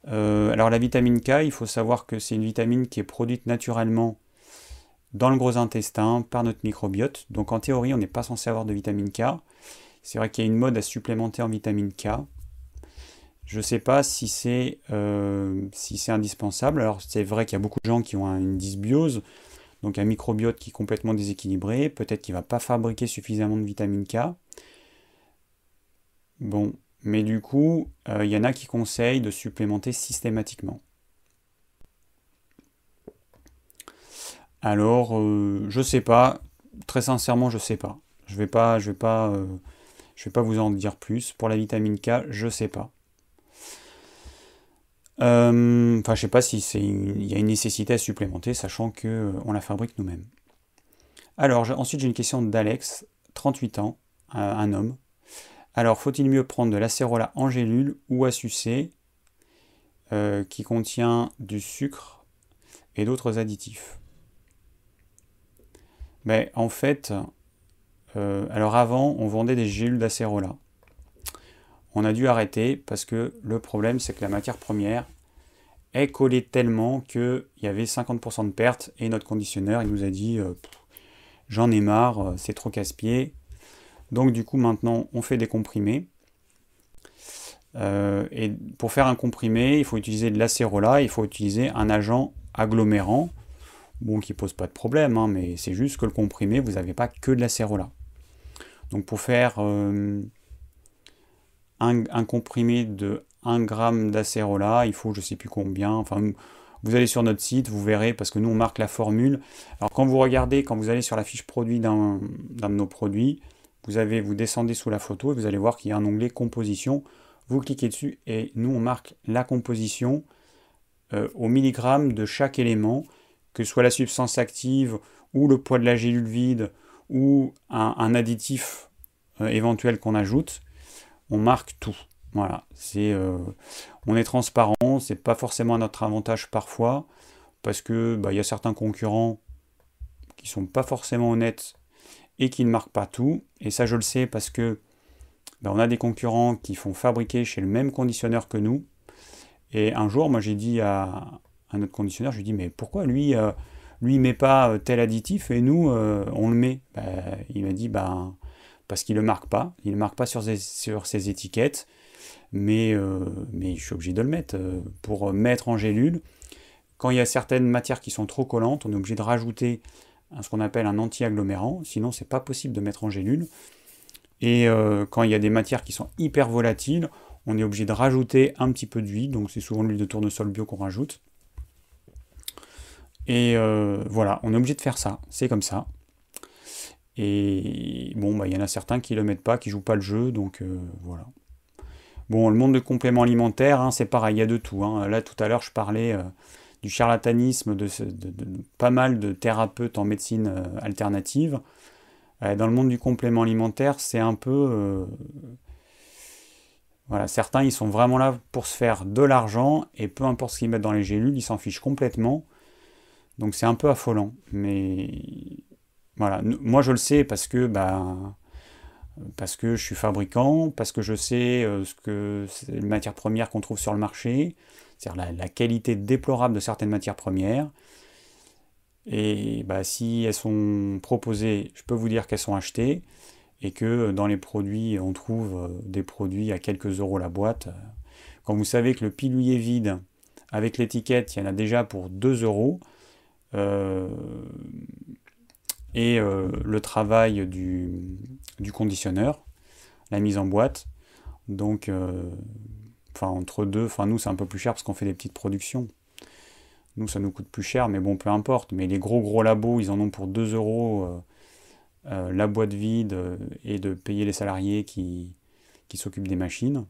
Euh, Alors la vitamine K, il faut savoir que c'est une vitamine qui est produite naturellement dans le gros intestin par notre microbiote. Donc en théorie, on n'est pas censé avoir de vitamine K. C'est vrai qu'il y a une mode à supplémenter en vitamine K. Je ne sais pas si c'est si indispensable. Alors c'est vrai qu'il y a beaucoup de gens qui ont une dysbiose, donc un microbiote qui est complètement déséquilibré, peut-être qu'il ne va pas fabriquer suffisamment de vitamine K. Bon, mais du coup, il y en a qui conseillent de supplémenter systématiquement. Alors, euh, je sais pas. Très sincèrement, je sais pas. Je vais pas, je vais pas, euh, je vais pas vous en dire plus. Pour la vitamine K, je sais pas. Euh, enfin, je sais pas si il y a une nécessité à supplémenter, sachant que on la fabrique nous-mêmes. Alors, ensuite, j'ai une question d'Alex, 38 ans, un homme. Alors, faut-il mieux prendre de l'acérola en gélule ou à sucer, qui contient du sucre et d'autres additifs? Mais en fait, euh, alors avant, on vendait des gélules d'acérola. On a dû arrêter parce que le problème, c'est que la matière première est collée tellement qu'il y avait 50% de pertes et notre conditionneur, il nous a dit euh, j'en ai marre, euh, c'est trop casse-pied. Donc du coup, maintenant, on fait des comprimés. et pour faire un comprimé, il faut utiliser de l'acérola, il faut utiliser un agent agglomérant bon, qui pose pas de problème, hein, mais c'est juste que le comprimé, vous n'avez pas que de la cérola. Donc pour faire euh, un, comprimé de 1 g d'acérola, il faut je sais plus combien, enfin vous allez sur notre site, vous verrez, parce que nous on marque la formule. Alors quand vous regardez, quand vous allez sur la fiche produit d'un de nos produits, vous, avez, vous descendez sous la photo et vous allez voir qu'il y a un onglet composition. Vous cliquez dessus et nous on marque la composition euh, au milligramme de chaque élément que ce soit la substance active ou le poids de la gélule vide ou un, additif euh, éventuel qu'on ajoute, on marque tout. Voilà, c'est, euh, on est transparent, c'est pas forcément à notre avantage parfois, parce que bah, il y a certains concurrents qui sont pas forcément honnêtes et qui ne marquent pas tout. Et ça, je le sais parce que bah, on a des concurrents qui font fabriquer chez le même conditionneur que nous. Et un jour, moi, j'ai dit à, un autre conditionneur, je lui dis mais pourquoi lui, euh, lui met pas euh, tel additif et nous euh, on le met bah, Il m'a dit bah, parce qu'il le marque pas, il le marque pas sur ses, sur ses étiquettes, mais, mais je suis obligé de le mettre pour mettre en gélule. Quand il y a certaines matières qui sont trop collantes, on est obligé de rajouter ce qu'on appelle un anti-agglomérant, sinon c'est pas possible de mettre en gélule. Et quand il y a des matières qui sont hyper volatiles, on est obligé de rajouter un petit peu d'huile, donc c'est souvent l'huile de tournesol bio qu'on rajoute. Et euh, voilà, on est obligé de faire ça, c'est comme ça. Et bon, bah, il y en a certains qui le mettent pas, qui jouent pas le jeu, donc euh, voilà. Bon, le monde de compléments alimentaires, hein, c'est pareil, il y a de tout. Hein. Là, tout à l'heure, je parlais euh, du charlatanisme de, pas mal de thérapeutes en médecine alternative. dans le monde du complément alimentaire, c'est un peu... voilà, certains, ils sont vraiment là pour se faire de l'argent, et peu importe ce qu'ils mettent dans les gélules, ils s'en fichent complètement. Donc c'est un peu affolant. Mais voilà, moi je le sais parce que bah, parce que je suis fabricant, parce que je sais euh, ce que les matières premières qu'on trouve sur le marché, c'est-à-dire la, qualité déplorable de certaines matières premières. Et bah, si elles sont proposées, je peux vous dire qu'elles sont achetées et que dans les produits, on trouve euh, des produits à quelques euros la boîte. Quand vous savez que le pilulier vide, avec l'étiquette, il y en a déjà pour 2 euros, euh, et euh, le travail du, conditionneur, la mise en boîte. Donc, euh, enfin, entre deux, enfin, nous, c'est un peu plus cher parce qu'on fait des petites productions. Nous, ça nous coûte plus cher, mais bon, peu importe. Mais les gros, gros labos, ils en ont pour 2 euros la boîte vide et de payer les salariés qui, qui s'occupent des machines.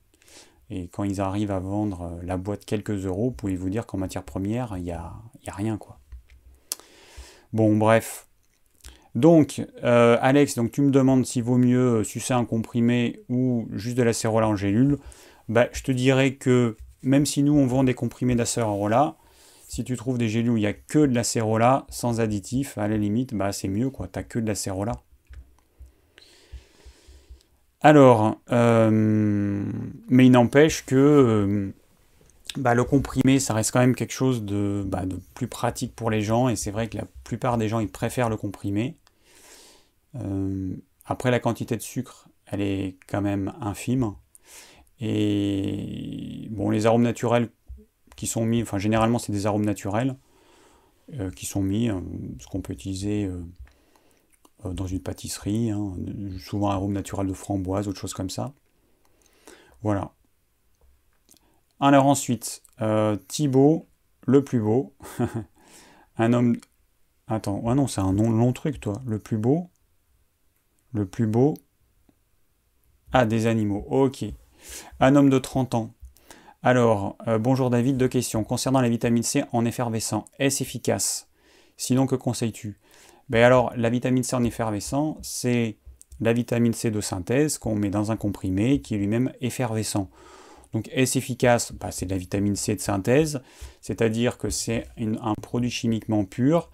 Et quand ils arrivent à vendre la boîte quelques euros, pouvez-vous dire qu'en matière première, il n'y a, y a rien, quoi. Bon, bref. Donc, euh, Alex, donc tu me demandes s'il vaut mieux euh, sucer un comprimé ou juste de la cérola en gélule. Bah, je te dirais que même si nous on vend des comprimés d'acérola, si tu trouves des gélules où il n'y a que de la cérola sans additif, à la limite, bah c'est mieux quoi, t'as que de la cérola. Alors, euh, mais il n'empêche que bah, le comprimé, ça reste quand même quelque chose bah, de, plus pratique pour les gens, et c'est vrai que la plupart des gens, ils préfèrent le comprimé. Euh, après, la quantité de sucre, elle est quand même infime, Et bon, les arômes naturels qui sont mis, enfin généralement c'est des arômes naturels euh, qui sont mis, hein, ce qu'on peut utiliser euh, dans une pâtisserie, hein, souvent arôme naturel de framboise, autre chose comme ça. Voilà. Alors ensuite, euh, Thibaut, le plus beau. un homme. Attends, ah non, c'est un long truc, toi. Le plus beau. Le plus beau. Ah, des animaux. Ok. Un homme de 30 ans. Alors, euh, bonjour David, deux questions. Concernant la vitamine C en effervescent, est-ce efficace? Sinon, que conseilles-tu? Ben alors, la vitamine C en effervescent, c'est la vitamine C de synthèse qu'on met dans un comprimé qui est lui-même effervescent. Donc est-ce efficace? Bah, C'est de la vitamine C de synthèse, c'est-à-dire que c'est un produit chimiquement pur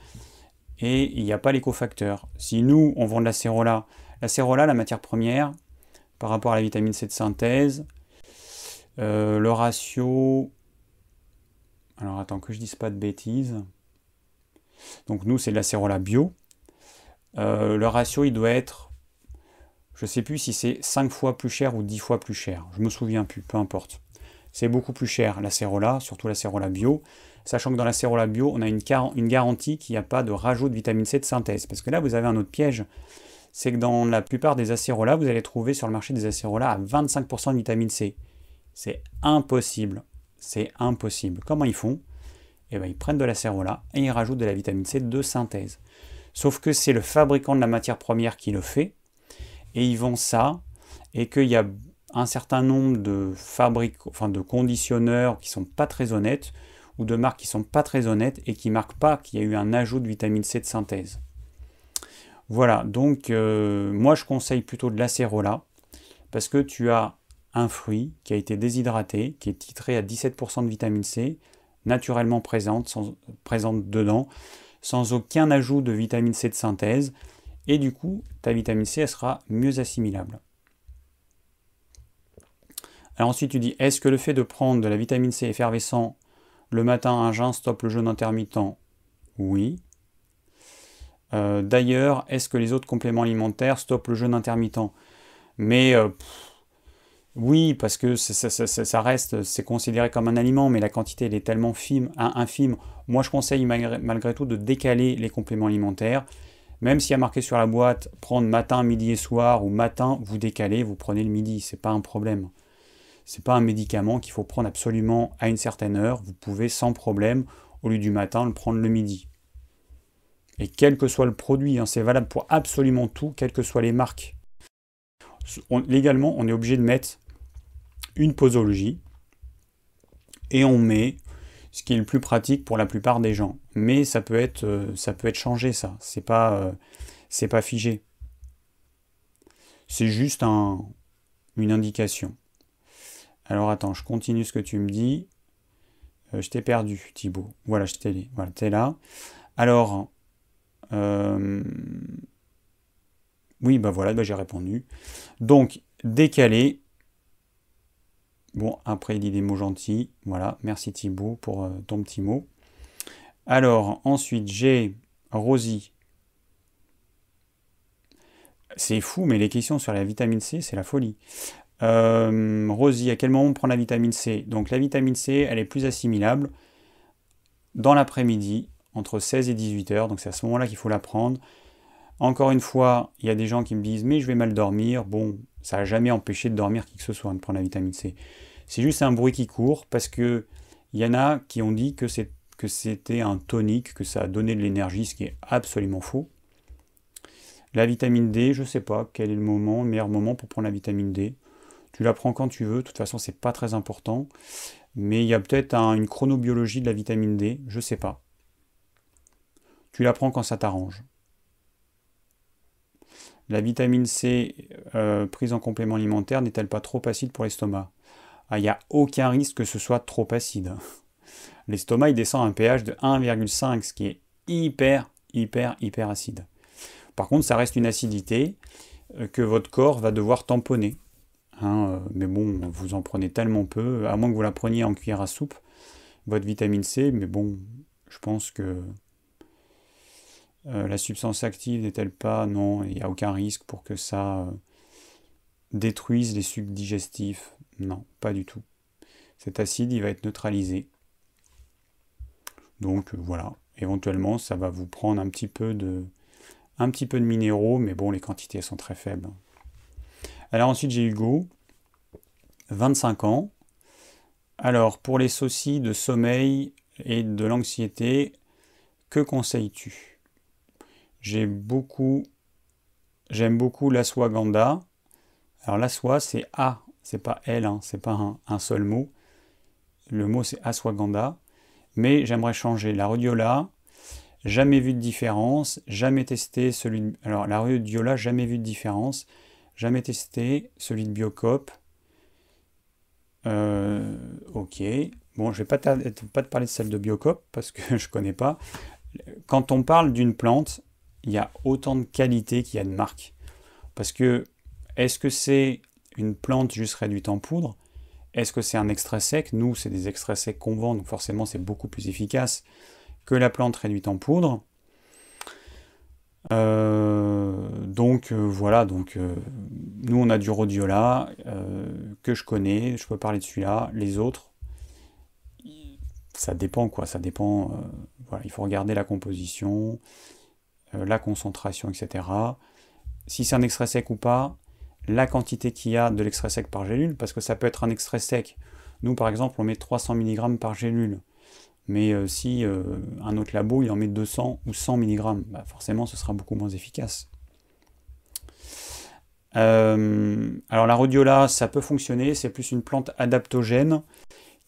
et il n'y a pas l'écofacteur. Si nous, on vend de la cérola, la la matière première, par rapport à la vitamine C de synthèse, euh, le ratio... Alors attends que je dise pas de bêtises. Donc nous, c'est de la cérola bio. Euh, le ratio, il doit être, je ne sais plus si c'est 5 fois plus cher ou 10 fois plus cher. Je me souviens plus, peu importe. C'est beaucoup plus cher la cérola, surtout la cérola bio. Sachant que dans la cérola bio, on a une, garantie qu'il n'y a pas de rajout de vitamine C de synthèse. Parce que là, vous avez un autre piège. C'est que dans la plupart des acérolas, vous allez trouver sur le marché des acérolas à 25% de vitamine C. C'est impossible. C'est impossible. Comment ils font? Eh bien, Ils prennent de la cérola et ils rajoutent de la vitamine C de synthèse. Sauf que c'est le fabricant de la matière première qui le fait, et ils vendent ça, et qu'il y a un certain nombre de fabricants, enfin de conditionneurs qui sont pas très honnêtes, ou de marques qui sont pas très honnêtes et qui marquent pas qu'il y a eu un ajout de vitamine C de synthèse. Voilà, donc euh, moi je conseille plutôt de l'acérola, parce que tu as un fruit qui a été déshydraté, qui est titré à 17% de vitamine C, naturellement présente, présente dedans, sans aucun ajout de vitamine C de synthèse, et du coup, ta vitamine C sera mieux assimilable. Alors ensuite, tu dis, est-ce que le fait de prendre de la vitamine C effervescent le matin à jeun stoppe le jeûne intermittent? Oui. Euh, d'ailleurs, est-ce que les autres compléments alimentaires stoppent le jeûne intermittent? Mais euh, oui, parce que ça, reste, c'est considéré comme un aliment, mais la quantité elle est tellement infime. Moi, je conseille malgré, tout de décaler les compléments alimentaires. Même s'il y a marqué sur la boîte prendre matin, midi et soir, ou matin, vous décalez, vous prenez le midi, c'est pas un problème. C'est pas un médicament qu'il faut prendre absolument à une certaine heure. Vous pouvez sans problème, au lieu du matin, le prendre le midi. Et quel que soit le produit, hein, c'est valable pour absolument tout, quelles que soient les marques. légalement, on est obligé de mettre une posologie et on met ce qui est le plus pratique pour la plupart des gens. Mais ça peut être, euh, ça peut être changé, ça. C'est pas, euh, c'est pas figé. C'est juste un, une indication. Alors attends, je continue ce que tu me dis. Euh, je t'ai perdu, Thibaut. Voilà, je t'ai voilà, es là. Alors, oui, bah voilà, bah j'ai répondu. Donc, décaler, Bon, après, il dit des mots gentils. Voilà, merci Thibaut pour euh, ton petit mot. Alors, ensuite, j'ai Rosie. C'est fou, mais les questions sur la vitamine C, c'est la folie. Euh, Rosie, à quel moment on prend la vitamine C? Donc, la vitamine C, elle est plus assimilable dans l'après-midi, entre 16 et 18 heures. Donc, c'est à ce moment-là qu'il faut la prendre. Encore une fois, il y a des gens qui me disent mais je vais mal dormir. Bon, ça n'a jamais empêché de dormir qui que ce soit, de prendre la vitamine C. C'est juste un bruit qui court parce que il y en a qui ont dit que c'était un tonique, que ça a donné de l'énergie, ce qui est absolument faux. La vitamine D, je ne sais pas quel est le moment, le meilleur moment pour prendre la vitamine D. Tu la prends quand tu veux, de toute façon c'est pas très important. Mais il y a peut-être une chronobiologie de la vitamine D, je ne sais pas. Tu la prends quand ça t'arrange. La vitamine C euh, prise en complément alimentaire n'est-elle pas trop acide pour l'estomac? Ah, Il n'y a aucun risque que ce soit trop acide. L'estomac il descend à un pH de 1,5, ce qui est hyper, hyper, hyper acide. Par contre, ça reste une acidité euh, que votre corps va devoir tamponner. Hein, euh, mais bon, vous en prenez tellement peu, à moins que vous la preniez en cuillère à soupe, votre vitamine C, mais bon, je pense que la substance active n'est-elle pas? Non, il n'y a aucun risque pour que ça euh, détruise les sucs digestifs. Non, pas du tout. Cet acide, il va être neutralisé. Donc voilà, éventuellement, ça va vous prendre un petit peu de, un petit peu de minéraux, mais bon, les quantités sont très faibles. Alors ensuite, j'ai Hugo, 25 ans. Alors, pour les soucis de sommeil et de l'anxiété, que conseilles-tu? J'ai beaucoup, j'aime beaucoup l'aswagandha. Alors l'aswa, c'est A, c'est pas L, hein, c'est pas un, seul mot. Le mot c'est aswagandha. Mais j'aimerais changer la rhodiola. Jamais vu de différence, jamais testé celui de... Alors la rhodiola, jamais vu de différence, jamais testé celui de Biocop. Euh, ok. Bon, je vais pas, te parler de celle de Biocop parce que je connais pas. Quand on parle d'une plante, il y a autant de qualité qu'il y a de marques. Parce que, est-ce que c'est une plante juste réduite en poudre? Est-ce que c'est un extrait sec? Nous, c'est des extraits secs qu'on vend, donc forcément, c'est beaucoup plus efficace que la plante réduite en poudre. Euh, donc euh, voilà, donc euh, nous on a du rhodiola que je connais, je peux parler de celui-là. Les autres, ça dépend quoi, il faut regarder la composition, la concentration, etc. Si c'est un extrait sec ou pas, la quantité qu'il y a de l'extrait sec par gélule, parce que ça peut être un extrait sec. Nous par exemple, on met 300 mg par gélule. Mais euh, si euh, un autre labo il en met 200 ou 100 mg, bah, forcément ce sera beaucoup moins efficace. Euh, alors la rhodiola, ça peut fonctionner, c'est plus une plante adaptogène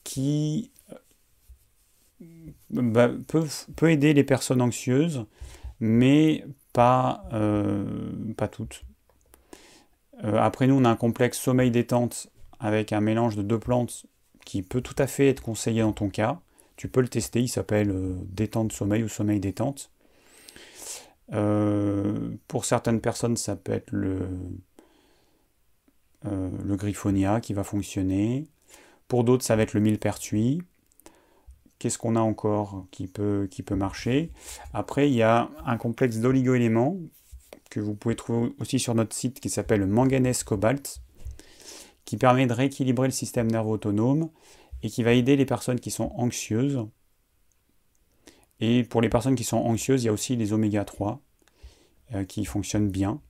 qui bah, peut, aider les personnes anxieuses, mais pas, pas toutes. après nous, on a un complexe sommeil-détente avec un mélange de deux plantes qui peut tout à fait être conseillé dans ton cas. Tu peux le tester, il s'appelle euh, détente sommeil ou sommeil détente. Euh, pour certaines personnes, ça peut être le, euh, le griffonia qui va fonctionner. Pour d'autres, ça va être le millepertuis. Qu'est-ce qu'on a encore qui peut, qui peut marcher Après, il y a un complexe d'oligo-éléments que vous pouvez trouver aussi sur notre site qui s'appelle manganèse cobalt, qui permet de rééquilibrer le système nerveux autonome et qui va aider les personnes qui sont anxieuses. Et pour les personnes qui sont anxieuses, il y a aussi les oméga 3 euh, qui fonctionnent bien.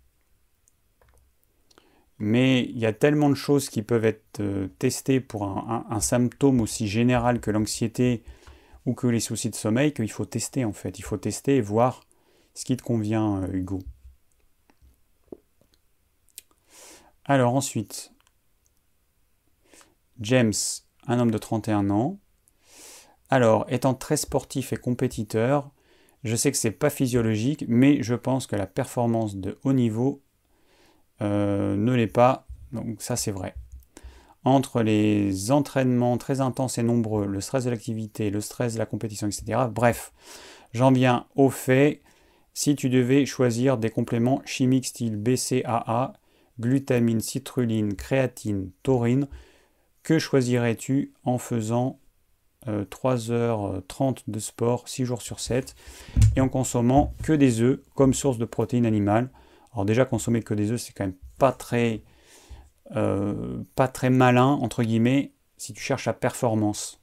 Mais il y a tellement de choses qui peuvent être euh, testées pour un, symptôme aussi général que l'anxiété ou que les soucis de sommeil qu'il faut tester en fait. Il faut tester et voir ce qui te convient, euh, Hugo. Alors ensuite, James, un homme de 31 ans. Alors, étant très sportif et compétiteur, je sais que c'est pas physiologique, mais je pense que la performance de haut niveau euh, ne l'est pas. Donc ça c'est vrai. Entre les entraînements très intenses et nombreux, le stress de l'activité, le stress de la compétition, etc. Bref, j'en viens au fait. Si tu devais choisir des compléments chimiques style BCAA, glutamine, citrulline, créatine, taurine, que choisirais-tu en faisant 3h30 euh, de sport 6 jours sur 7 et en consommant que des œufs comme source de protéines animales? Alors déjà consommer que des œufs c'est quand même pas très euh, pas très malin entre guillemets si tu cherches la performance.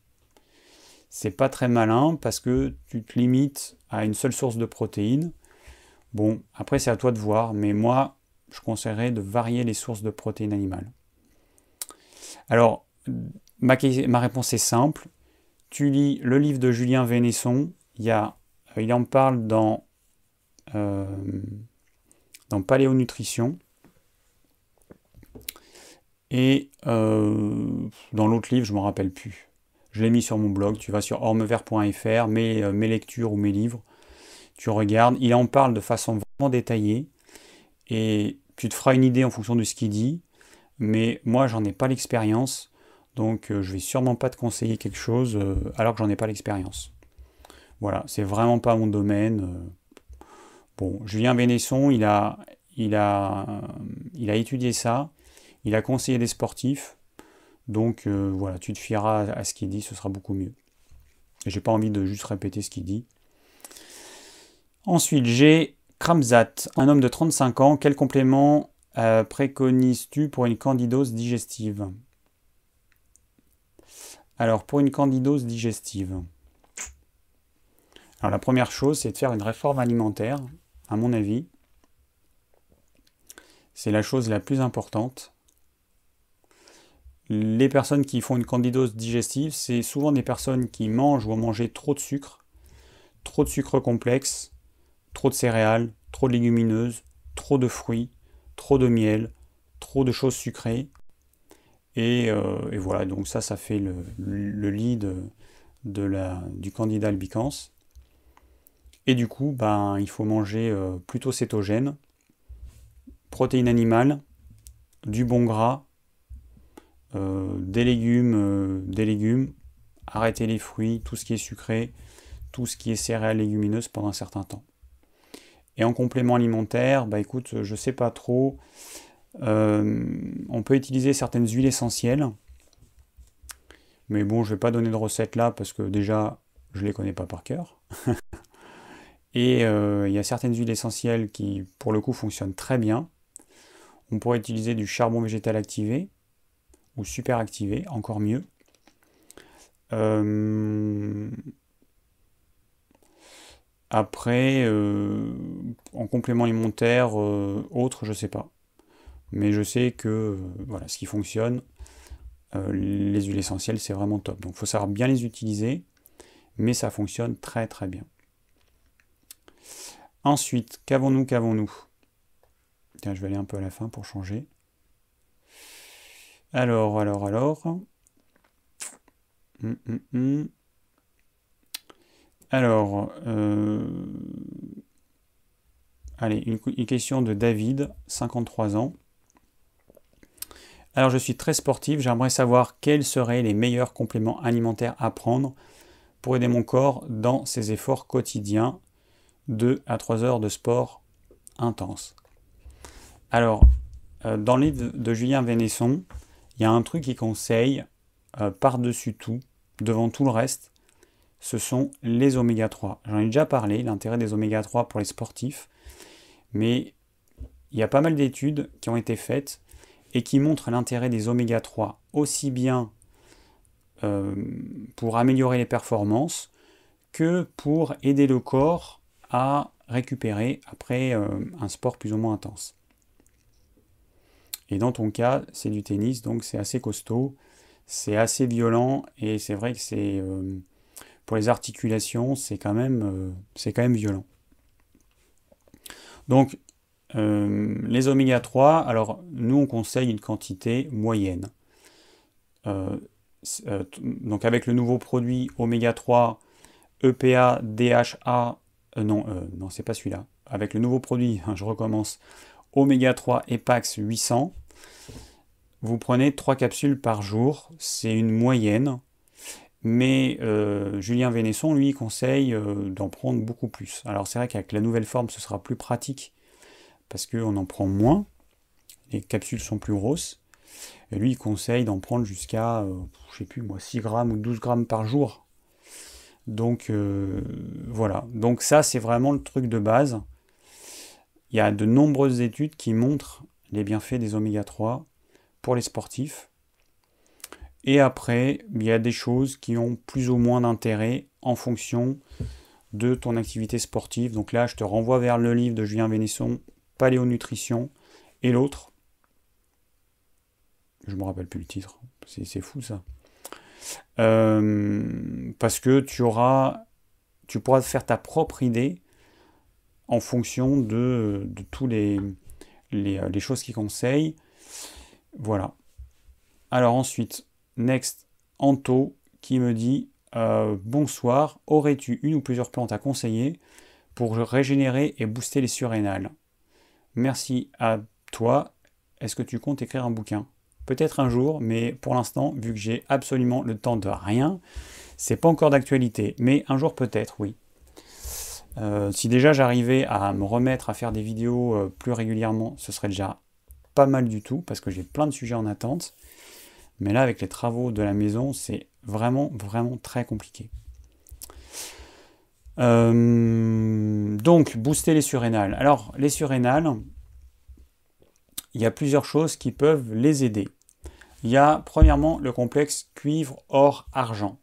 C'est pas très malin parce que tu te limites à une seule source de protéines. Bon, après c'est à toi de voir, mais moi je conseillerais de varier les sources de protéines animales. Alors, ma, réponse est simple. Tu lis le livre de Julien Vénesson. Il, euh, en parle dans, euh, dans Paléonutrition. Et euh, dans l'autre livre, je ne me rappelle plus. Je l'ai mis sur mon blog. Tu vas sur ormevert.fr, mes, mes lectures ou mes livres. Tu regardes. Il en parle de façon vraiment détaillée. Et tu te feras une idée en fonction de ce qu'il dit. Mais moi, j'en ai pas l'expérience. Donc euh, je vais sûrement pas te conseiller quelque chose euh, alors que j'en ai pas l'expérience. Voilà, c'est vraiment pas mon domaine. Euh. Bon, Julien Bénesson, il a, il, a, il a étudié ça, il a conseillé des sportifs, donc voilà, tu te fieras à, ce qu'il dit, ce sera beaucoup mieux. J'ai pas envie de juste répéter ce qu'il dit. Ensuite, j'ai Kramzat, un homme de 35 ans. Quel complément préconises-tu pour une candidose digestive? Alors, pour une candidose digestive, alors la première chose, c'est de faire une réforme alimentaire, à mon avis. C'est la chose la plus importante. Les personnes qui font une candidose digestive, c'est souvent des personnes qui mangent ou ont mangé trop de sucre, trop de sucre complexe, trop de céréales, trop de légumineuses, trop de fruits, trop de miel, trop de choses sucrées. Et, euh, voilà, donc ça, ça fait le, lit du candidat albicans. Et du coup, ben, il faut manger euh, plutôt cétogène, protéines animales, du bon gras, des légumes, des légumes, arrêter les fruits, tout ce qui est sucré, tout ce qui est céréales légumineuses pendant un certain temps. Et en complément alimentaire, bah écoute, je sais pas trop. Euh, on peut utiliser certaines huiles essentielles. Mais bon, je vais pas donner de recette là parce que déjà, je les connais pas par cœur. Et euh, il y a certaines huiles essentielles qui, pour le coup, fonctionnent très bien. On pourrait utiliser du charbon végétal activé ou super activé, encore mieux. Euh, après, euh, en complément alimentaire, euh, autre, je sais pas. Mais je sais que voilà, ce qui fonctionne, les huiles essentielles, c'est vraiment top. Donc il faut savoir bien les utiliser, mais ça fonctionne très très bien. Ensuite, qu'avons-nous, qu'avons-nous? Tiens, je vais aller un peu à la fin pour changer. Alors, alors, alors. Hum, hum, hum. Alors, euh, allez, une, question de David, 53 ans. Alors, je suis très sportif, j'aimerais savoir quels seraient les meilleurs compléments alimentaires à prendre pour aider mon corps dans ses efforts quotidiens, 2 à 3 heures de sport intense. Alors, euh, dans le livre de Julien Vénesson, il y a un truc qui conseille euh, par-dessus tout, devant tout le reste, ce sont les oméga 3. J'en ai déjà parlé, l'intérêt des oméga 3 pour les sportifs, mais il y a pas mal d'études qui ont été faites et qui montrent l'intérêt des oméga 3 aussi bien euh, pour améliorer les performances que pour aider le corps à récupérer après euh, un sport plus ou moins intense. Et dans ton cas, c'est du tennis, donc c'est assez costaud, c'est assez violent et c'est vrai que c'est euh, pour les articulations, c'est quand, même, euh, c'est quand même violent. Donc, euh, les oméga 3, alors nous on conseille une quantité moyenne. Donc avec le nouveau produit oméga 3 EPA DHA, non, non c'est pas celui-là. Avec le nouveau produit, je recommence, oméga 3 EPAX 800, vous prenez 3 capsules par jour, c'est une moyenne. Mais euh, Julien Vénesson, lui, conseille euh, d'en prendre beaucoup plus. Alors c'est vrai qu'avec la nouvelle forme, ce sera plus pratique parce qu'on en prend moins. Les capsules sont plus grosses. Et lui, il conseille d'en prendre jusqu'à, euh, je sais plus moi, 6 grammes ou 12 grammes par jour. Donc voilà. Donc ça, c'est vraiment le truc de base. Il y a de nombreuses études qui montrent les bienfaits des oméga 3 pour les sportifs. Et après, il y a des choses qui ont plus ou moins d'intérêt en fonction de ton activité sportive. Donc là, je te renvoie vers le livre de Julien Vénesson, Paléonutrition, et l'autre. Je ne me rappelle plus le titre. C'est fou ça. Euh, parce que tu auras, tu pourras faire ta propre idée en fonction de, de tous les, les choses qu'il conseille. Voilà. Alors ensuite, Next Anto qui me dit euh, Bonsoir, aurais-tu une ou plusieurs plantes à conseiller pour régénérer et booster les surrénales? Merci à toi. Est-ce que tu comptes écrire un bouquin? Peut-être un jour, mais pour l'instant, vu que j'ai absolument le temps de rien, c'est pas encore d'actualité. Mais un jour peut-être, oui. Euh, si déjà j'arrivais à me remettre à faire des vidéos euh, plus régulièrement, ce serait déjà pas mal du tout, parce que j'ai plein de sujets en attente. Mais là, avec les travaux de la maison, c'est vraiment, vraiment très compliqué. Euh, donc, booster les surrénales. Alors, les surrénales, il y a plusieurs choses qui peuvent les aider. Il y a premièrement le complexe cuivre, or, argent.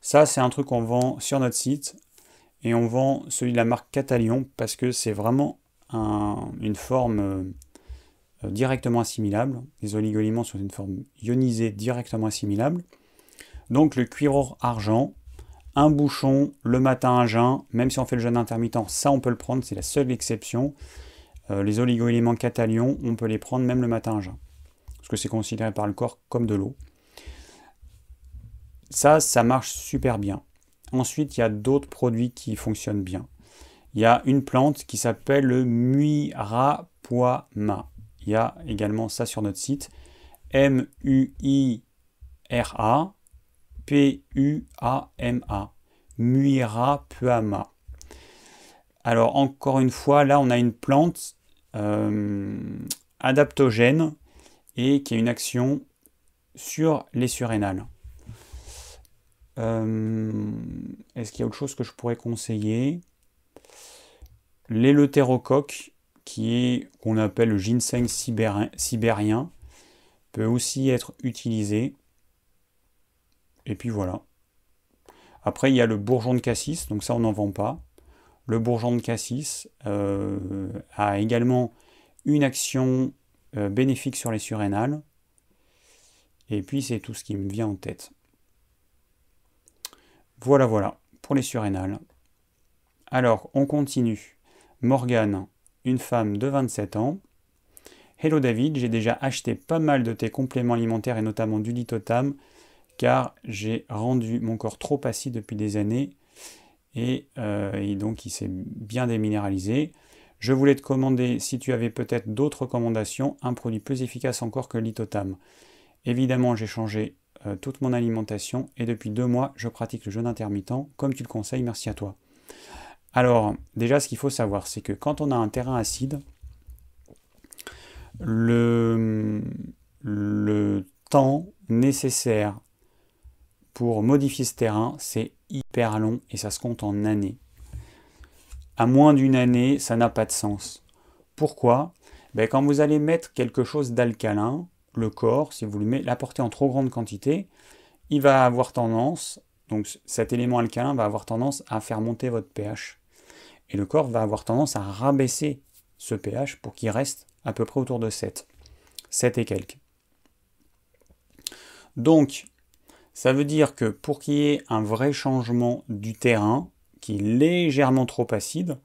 Ça, c'est un truc qu'on vend sur notre site et on vend celui de la marque Catalion parce que c'est vraiment une forme euh, directement assimilable. Les oligoéléments sont une forme ionisée directement assimilable. Donc le cuivre or argent, un bouchon le matin à jeun, même si on fait le jeûne intermittent, ça on peut le prendre, c'est la seule exception. Euh, les oligoéléments catalion, on peut les prendre même le matin à jeun, parce que c'est considéré par le corps comme de l'eau. Ça, ça marche super bien. Ensuite, il y a d'autres produits qui fonctionnent bien. Il y a une plante qui s'appelle le Muirapuama. Il y a également ça sur notre site. M-U-I-R-A P-U-A-M-A. Muirapuama. Alors encore une fois, là on a une plante euh, adaptogène et qui a une action sur les surrénales. Euh, est-ce qu'il y a autre chose que je pourrais conseiller? L'éleutérocoque, qui est qu'on appelle le ginseng sibérien, peut aussi être utilisé. Et puis voilà. Après, il y a le bourgeon de cassis, donc ça on n'en vend pas. Le bourgeon de cassis euh, a également une action euh, bénéfique sur les surrénales. Et puis c'est tout ce qui me vient en tête. Voilà, voilà, pour les surrénales. Alors, on continue. Morgane, une femme de 27 ans. Hello David, j'ai déjà acheté pas mal de tes compléments alimentaires et notamment du litotam car j'ai rendu mon corps trop acide depuis des années et, euh, et donc il s'est bien déminéralisé. Je voulais te commander, si tu avais peut-être d'autres recommandations, un produit plus efficace encore que le litotam. Évidemment, j'ai changé euh, toute mon alimentation et depuis deux mois, je pratique le jeûne intermittent comme tu le conseilles. Merci à toi. Alors, déjà, ce qu'il faut savoir, c'est que quand on a un terrain acide, le, temps nécessaire pour modifier ce terrain, c'est hyper long et ça se compte en années. À moins d'une année, ça n'a pas de sens. Pourquoi? Ben, Quand vous allez mettre quelque chose d'alcalin, le corps, si vous l'apportez en trop grande quantité, il va avoir tendance, donc cet élément alcalin va avoir tendance à faire monter votre pH. Et le corps va avoir tendance à rabaisser ce pH pour qu'il reste à peu près autour de 7. 7 et quelques. Donc, ça veut dire que pour qu'il y ait un vrai changement du terrain, qui est légèrement trop acide,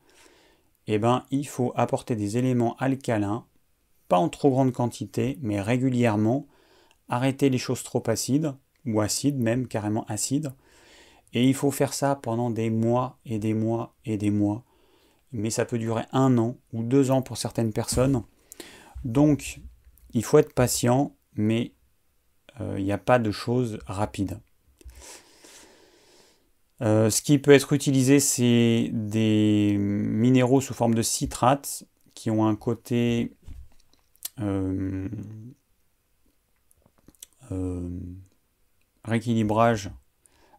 eh ben, il faut apporter des éléments alcalins pas en trop grande quantité, mais régulièrement, arrêter les choses trop acides, ou acides même, carrément acides, et il faut faire ça pendant des mois et des mois et des mois, mais ça peut durer un an ou deux ans pour certaines personnes. Donc, il faut être patient, mais euh, il n'y a pas de choses rapides. Euh, ce qui peut être utilisé, c'est des minéraux sous forme de citrate qui ont un côté euh, euh, rééquilibrage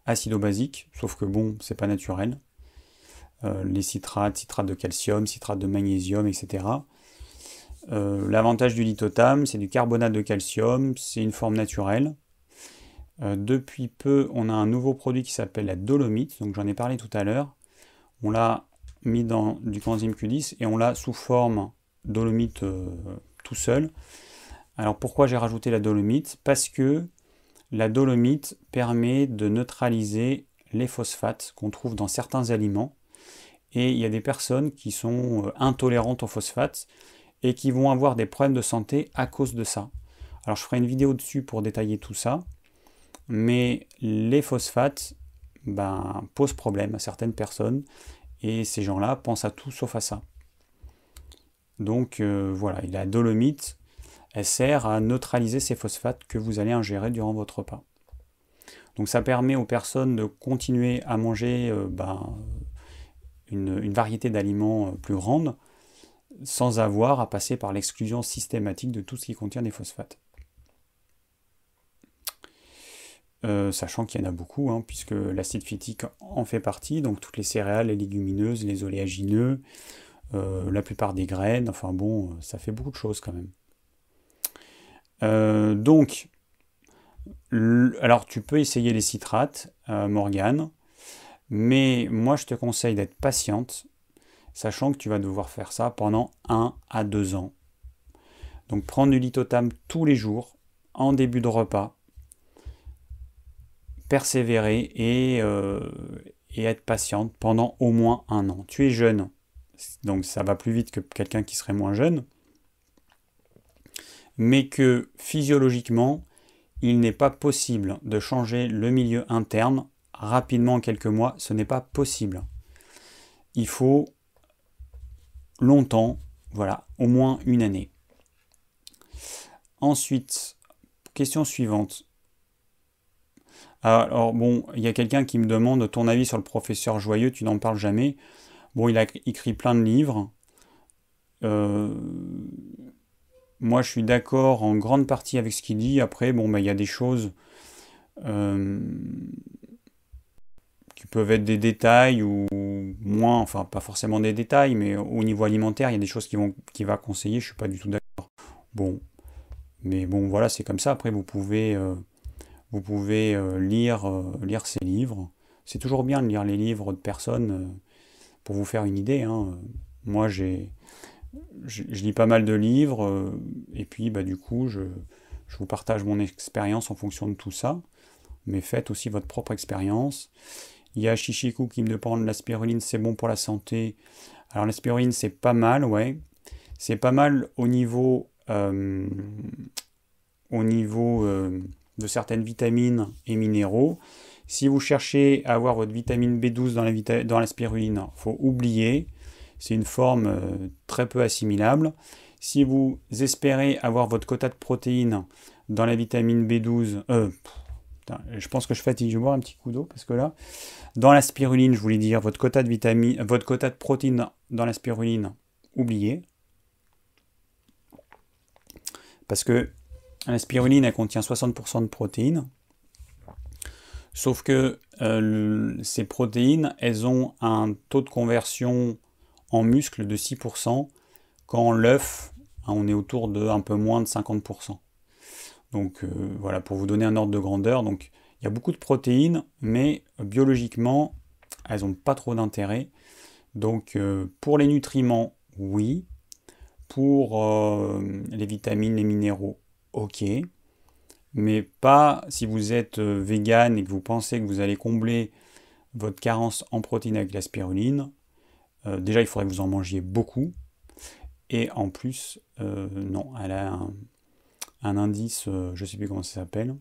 acido-basique, sauf que bon, c'est pas naturel. Euh, les citrates, citrates de calcium, citrates de magnésium, etc. L'avantage du lithotam, c'est du carbonate de calcium, c'est une forme naturelle. depuis peu, on a un nouveau produit qui s'appelle la dolomite, donc j'en ai parlé tout à l'heure. On l'a mis dans du coenzyme Q10 et on l'a sous forme dolomite seul. Alors pourquoi j'ai rajouté la dolomite? Parce que la dolomite permet de neutraliser les phosphates qu'on trouve dans certains aliments. Et il y a des personnes qui sont euh, intolérantes aux phosphates et qui vont avoir des problèmes de santé à cause de ça. Alors je ferai une vidéo dessus pour détailler tout ça. Mais les phosphates ben, posent problème à certaines personnes et ces gens-là pensent à tout sauf à ça. Donc euh, voilà, la dolomite, elle sert à neutraliser ces phosphates que vous allez ingérer durant votre repas. Donc ça permet aux personnes de continuer à manger euh, ben, une, variété d'aliments euh, plus grande sans avoir à passer par l'exclusion systématique de tout ce qui contient des phosphates. sachant qu'il y en a beaucoup, hein, puisque l'acide phytique en fait partie, donc toutes les céréales, les légumineuses, les oléagineux, euh, la plupart des graines, enfin bon, ça fait beaucoup de choses quand même. Euh, donc, alors tu peux essayer les citrates, euh, Morgane, mais moi je te conseille d'être patiente, sachant que tu vas devoir faire ça pendant 1 à 2 ans. Donc prendre du litotam tous les jours, en début de repas, persévérer et, euh, et être patiente pendant au moins un an. Tu es jeune, donc ça va plus vite que quelqu'un qui serait moins jeune, mais que physiologiquement, il n'est pas possible de changer le milieu interne rapidement en quelques mois, ce n'est pas possible. Il faut longtemps, voilà, au moins une année. Ensuite, question suivante. Alors bon, il y a quelqu'un qui me demande ton avis sur le professeur Joyeux, tu n'en parles jamais. Bon, il a écrit plein de livres. Euh, moi, je suis d'accord en grande partie avec ce qu'il dit. Après, bon, bah, il y a des choses euh, qui peuvent être des détails ou moins, enfin, pas forcément des détails, mais au niveau alimentaire, il y a des choses qui vont, va conseiller. Je suis pas du tout d'accord. Bon, mais bon, voilà, c'est comme ça. Après, vous pouvez, euh, lire, lire livres. C'est toujours bien de lire les livres de personnes pour vous faire une idée. Hein. Moi, j'ai je, lis pas mal de livres, euh, et puis bah, du coup, je, vous partage mon expérience en fonction de tout ça. Mais faites aussi votre propre expérience. Il y a Chichiku qui me demande la spiruline, c'est bon pour la santé. Alors la spiruline, c'est pas mal, ouais. C'est pas mal au niveau, euh, au niveau euh, de certaines vitamines et minéraux. Si vous cherchez à avoir votre vitamine B12 dans la, dans la spiruline, faut oublier. C'est une forme euh, très peu assimilable. Si vous espérez avoir votre quota de protéines dans la vitamine B12, euh, je pense que je fatigue, je vais boire un petit coup d'eau parce que là, dans la spiruline, je voulais dire votre quota de vitamine, votre quota de protéines dans la spiruline, oubliez. Parce que la spiruline, elle contient 60% de protéines. Sauf que euh, ces protéines, elles ont un taux de conversion en muscle de 6%, quand l'œuf, hein, on est autour de un peu moins de 50%. Donc euh, voilà, pour vous donner un ordre de grandeur, donc il y a beaucoup de protéines, mais biologiquement, elles n'ont pas trop d'intérêt. Donc euh, pour les nutriments, oui. Pour euh, les vitamines, les minéraux, ok. Mais pas si vous êtes vegan et que vous pensez que vous allez combler votre carence en protéines avec la spiruline, euh, déjà, il faudrait que vous en mangiez beaucoup. Et en plus, euh, non, elle a un, indice, euh, je ne sais plus comment ça s'appelle,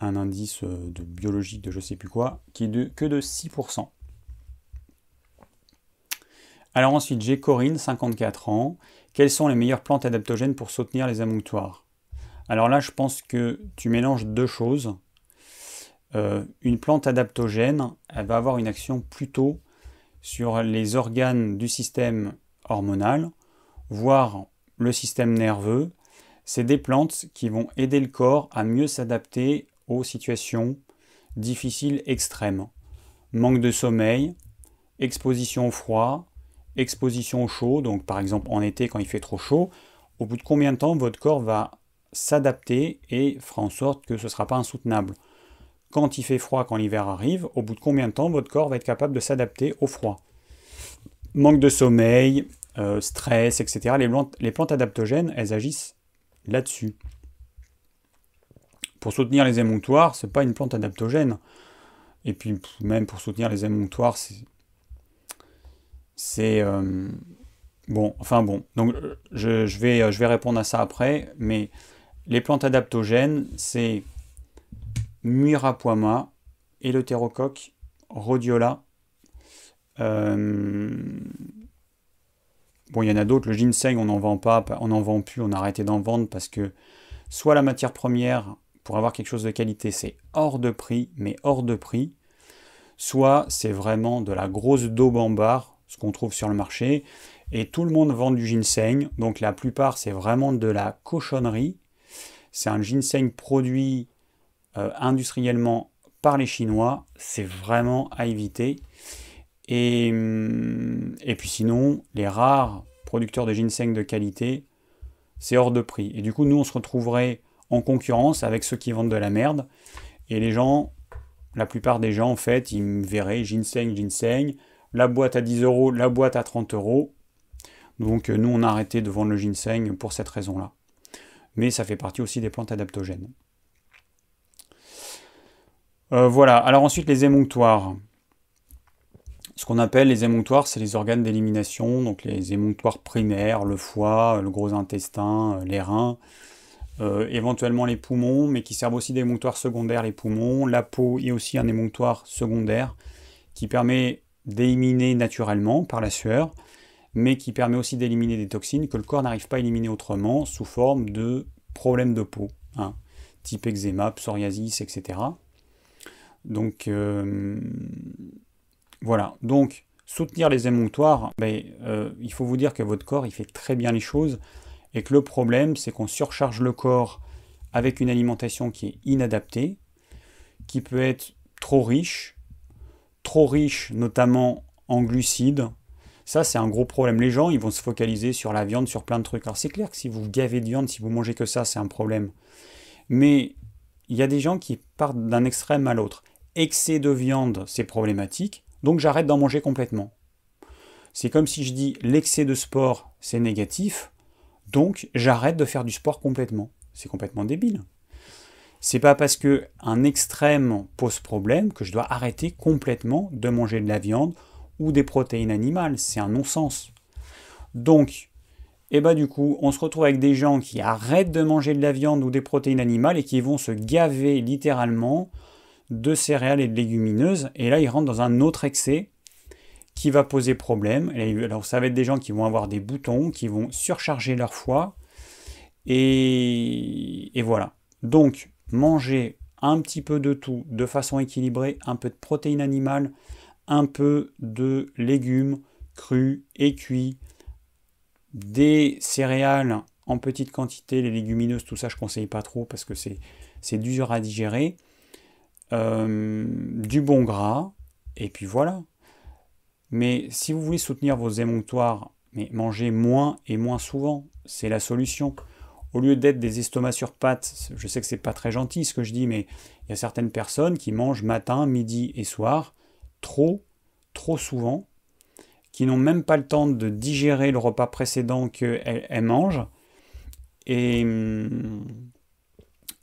un indice de biologique de je ne sais plus quoi, qui est que de 6%. Alors ensuite, j'ai Corinne, 54 ans. Quelles sont les meilleures plantes adaptogènes pour soutenir les amonctoires Alors là, je pense que tu mélanges deux choses. une plante adaptogène, elle va avoir une action plutôt sur les organes du système hormonal, voire le système nerveux. C'est des plantes qui vont aider le corps à mieux s'adapter aux situations difficiles extrêmes. Manque de sommeil, exposition au froid, exposition au chaud, donc par exemple en été quand il fait trop chaud, au bout de combien de temps votre corps va s'adapter et fera en sorte que ce ne sera pas insoutenable quand il fait froid, quand l'hiver arrive, au bout de combien de temps votre corps va être capable de s'adapter au froid? Manque de sommeil, euh, stress, etc. Les plantes, adaptogènes, elles agissent là-dessus. Pour soutenir les émonctoires, c'est pas une plante adaptogène. Et puis même pour soutenir les émonctoires, c'est euh, bon. Enfin bon. Donc vais je vais répondre à ça après. Mais les plantes adaptogènes, c'est Muirapuama, Eleutherocoque, Rhodiola. Euh, bon, il y en a d'autres. Le ginseng, on n'en vend pas, on n'en vend plus, on a arrêté d'en vendre parce que soit la matière première pour avoir quelque chose de qualité, c'est hors de prix, mais hors de prix. Soit c'est vraiment de la grosse barre, ce qu'on trouve sur le marché, et tout le monde vend du ginseng. Donc la plupart, c'est vraiment de la cochonnerie. C'est un ginseng produit euh, industriellement par les Chinois, c'est vraiment à éviter. Et, hum, et puis sinon, les rares producteurs de ginseng de qualité, c'est hors de prix. Et du coup, nous, on se retrouverait en concurrence avec ceux qui vendent de la merde. Et les gens, la plupart des gens, en fait, ils verraient ginseng, ginseng, la boîte à 10 euros, la boîte à 30 euros. Donc nous, on a arrêté de vendre le ginseng pour cette raison-là. Mais ça fait partie aussi des plantes adaptogènes. Euh, voilà, alors ensuite les émonctoires. Ce qu'on appelle les émonctoires, c'est les organes d'élimination, donc les émonctoires primaires, le foie, le gros intestin, euh, les reins, euh, éventuellement les poumons, mais qui servent aussi d'émonctoires secondaires, les poumons, la peau est aussi un émonctoire secondaire qui permet d'éliminer naturellement par la sueur, mais qui permet aussi d'éliminer des toxines que le corps n'arrive pas à éliminer autrement sous forme de problèmes de peau, hein, type eczéma, psoriasis, etc. Donc euh, voilà, donc soutenir les émonctoires, ben, euh, il faut vous dire que votre corps il fait très bien les choses et que le problème c'est qu'on surcharge le corps avec une alimentation qui est inadaptée, qui peut être trop riche, trop riche notamment en glucides. Ça, c'est un gros problème. Les gens, ils vont se focaliser sur la viande, sur plein de trucs. Alors, c'est clair que si vous gavez de viande, si vous mangez que ça, c'est un problème. Mais il y a des gens qui partent d'un extrême à l'autre excès de viande, c'est problématique, donc j'arrête d'en manger complètement. C'est comme si je dis l'excès de sport, c'est négatif, donc j'arrête de faire du sport complètement. C'est complètement débile. C'est pas parce que un extrême pose problème que je dois arrêter complètement de manger de la viande des protéines animales. C'est un non-sens. Donc, et eh bah ben, du coup, on se retrouve avec des gens qui arrêtent de manger de la viande ou des protéines animales et qui vont se gaver littéralement de céréales et de légumineuses. Et là, ils rentrent dans un autre excès qui va poser problème. alors, ça va être des gens qui vont avoir des boutons, qui vont surcharger leur foie. Et, et voilà. Donc, manger un petit peu de tout de façon équilibrée, un peu de protéines animales, un peu de légumes crus et cuits, des céréales en petite quantité, les légumineuses, tout ça je conseille pas trop parce que c'est dur à digérer. Euh, du bon gras, et puis voilà. Mais si vous voulez soutenir vos émonctoires, mais mangez moins et moins souvent, c'est la solution. Au lieu d'être des estomacs sur pattes, je sais que c'est pas très gentil ce que je dis, mais il y a certaines personnes qui mangent matin, midi et soir trop, trop souvent, qui n'ont même pas le temps de digérer le repas précédent qu'elles mangent. Et hum,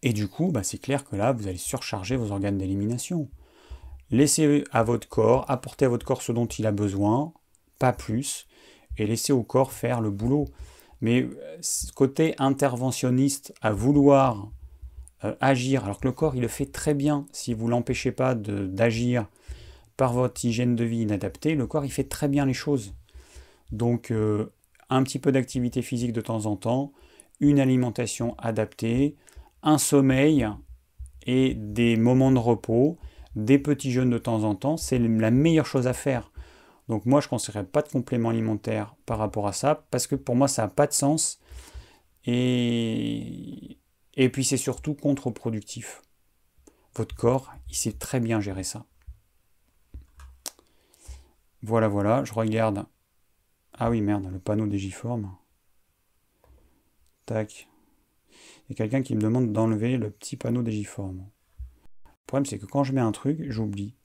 et du coup, bah, c'est clair que là, vous allez surcharger vos organes d'élimination. Laissez à votre corps, apportez à votre corps ce dont il a besoin, pas plus, et laissez au corps faire le boulot. Mais euh, côté interventionniste, à vouloir euh, agir, alors que le corps, il le fait très bien, si vous l'empêchez pas d'agir par votre hygiène de vie inadaptée, le corps, il fait très bien les choses. Donc, euh, un petit peu d'activité physique de temps en temps, une alimentation adaptée, un sommeil et des moments de repos, des petits jeûnes de temps en temps, c'est la meilleure chose à faire. Donc moi, je ne conseillerais pas de complément alimentaire par rapport à ça, parce que pour moi, ça n'a pas de sens. Et, et puis c'est surtout contre-productif. Votre corps, il sait très bien gérer ça. Voilà, voilà, je regarde. Ah oui, merde, le panneau des. Tac il y a quelqu'un qui me demande d'enlever le petit panneau Digiform. Le problème, c'est que quand je mets un truc, j'oublie.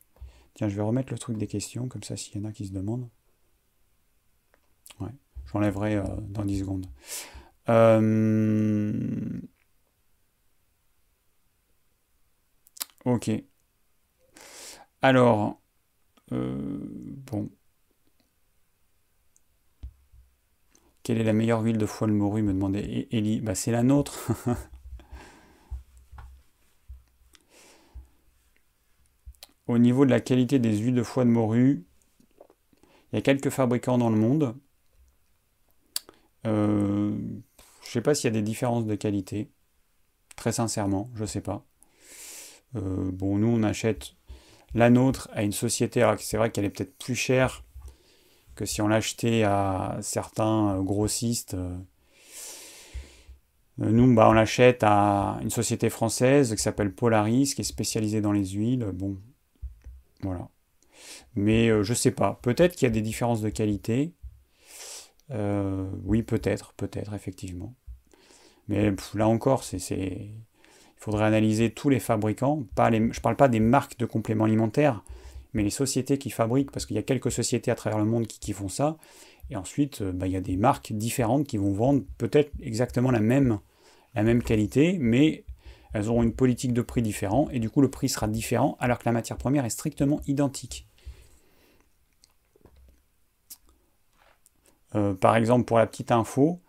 Tiens, je vais remettre le truc des questions, comme ça, s'il y en a qui se demandent. Ouais, j'enlèverai euh, dans 10 secondes. Euh, ok. Alors, euh, bon, Quelle est la meilleure huile de foie de morue me demandait Ellie. Bah, c'est la nôtre. Au niveau de la qualité des huiles de foie de morue, il y a quelques fabricants dans le monde. Euh, je ne sais pas s'il y a des différences de qualité. Très sincèrement, je ne sais pas. Euh, bon, nous, on achète la nôtre à une société. C'est vrai qu'elle est peut-être plus chère que si on l'achetait à certains euh, grossistes. Euh, nous, bah, on l'achète à une société française qui s'appelle Polaris, qui est spécialisée dans les huiles. Bon, voilà. Mais euh, je sais pas. Peut-être qu'il y a des différences de qualité. oui, peut-être, peut-être, effectivement. Mais là encore, c'est il faudrait analyser tous les fabricants. Pas je ne parle pas des marques de compléments alimentaires, mais les sociétés qui fabriquent, parce qu'il y a quelques sociétés à travers le monde qui, font ça. Et ensuite, euh, bah, il y a des marques différentes qui vont vendre peut-être exactement la même, la même qualité, mais elles auront une politique de prix différente, et du coup le prix sera différent, alors que la matière première est strictement identique. Euh, par exemple, pour la petite info,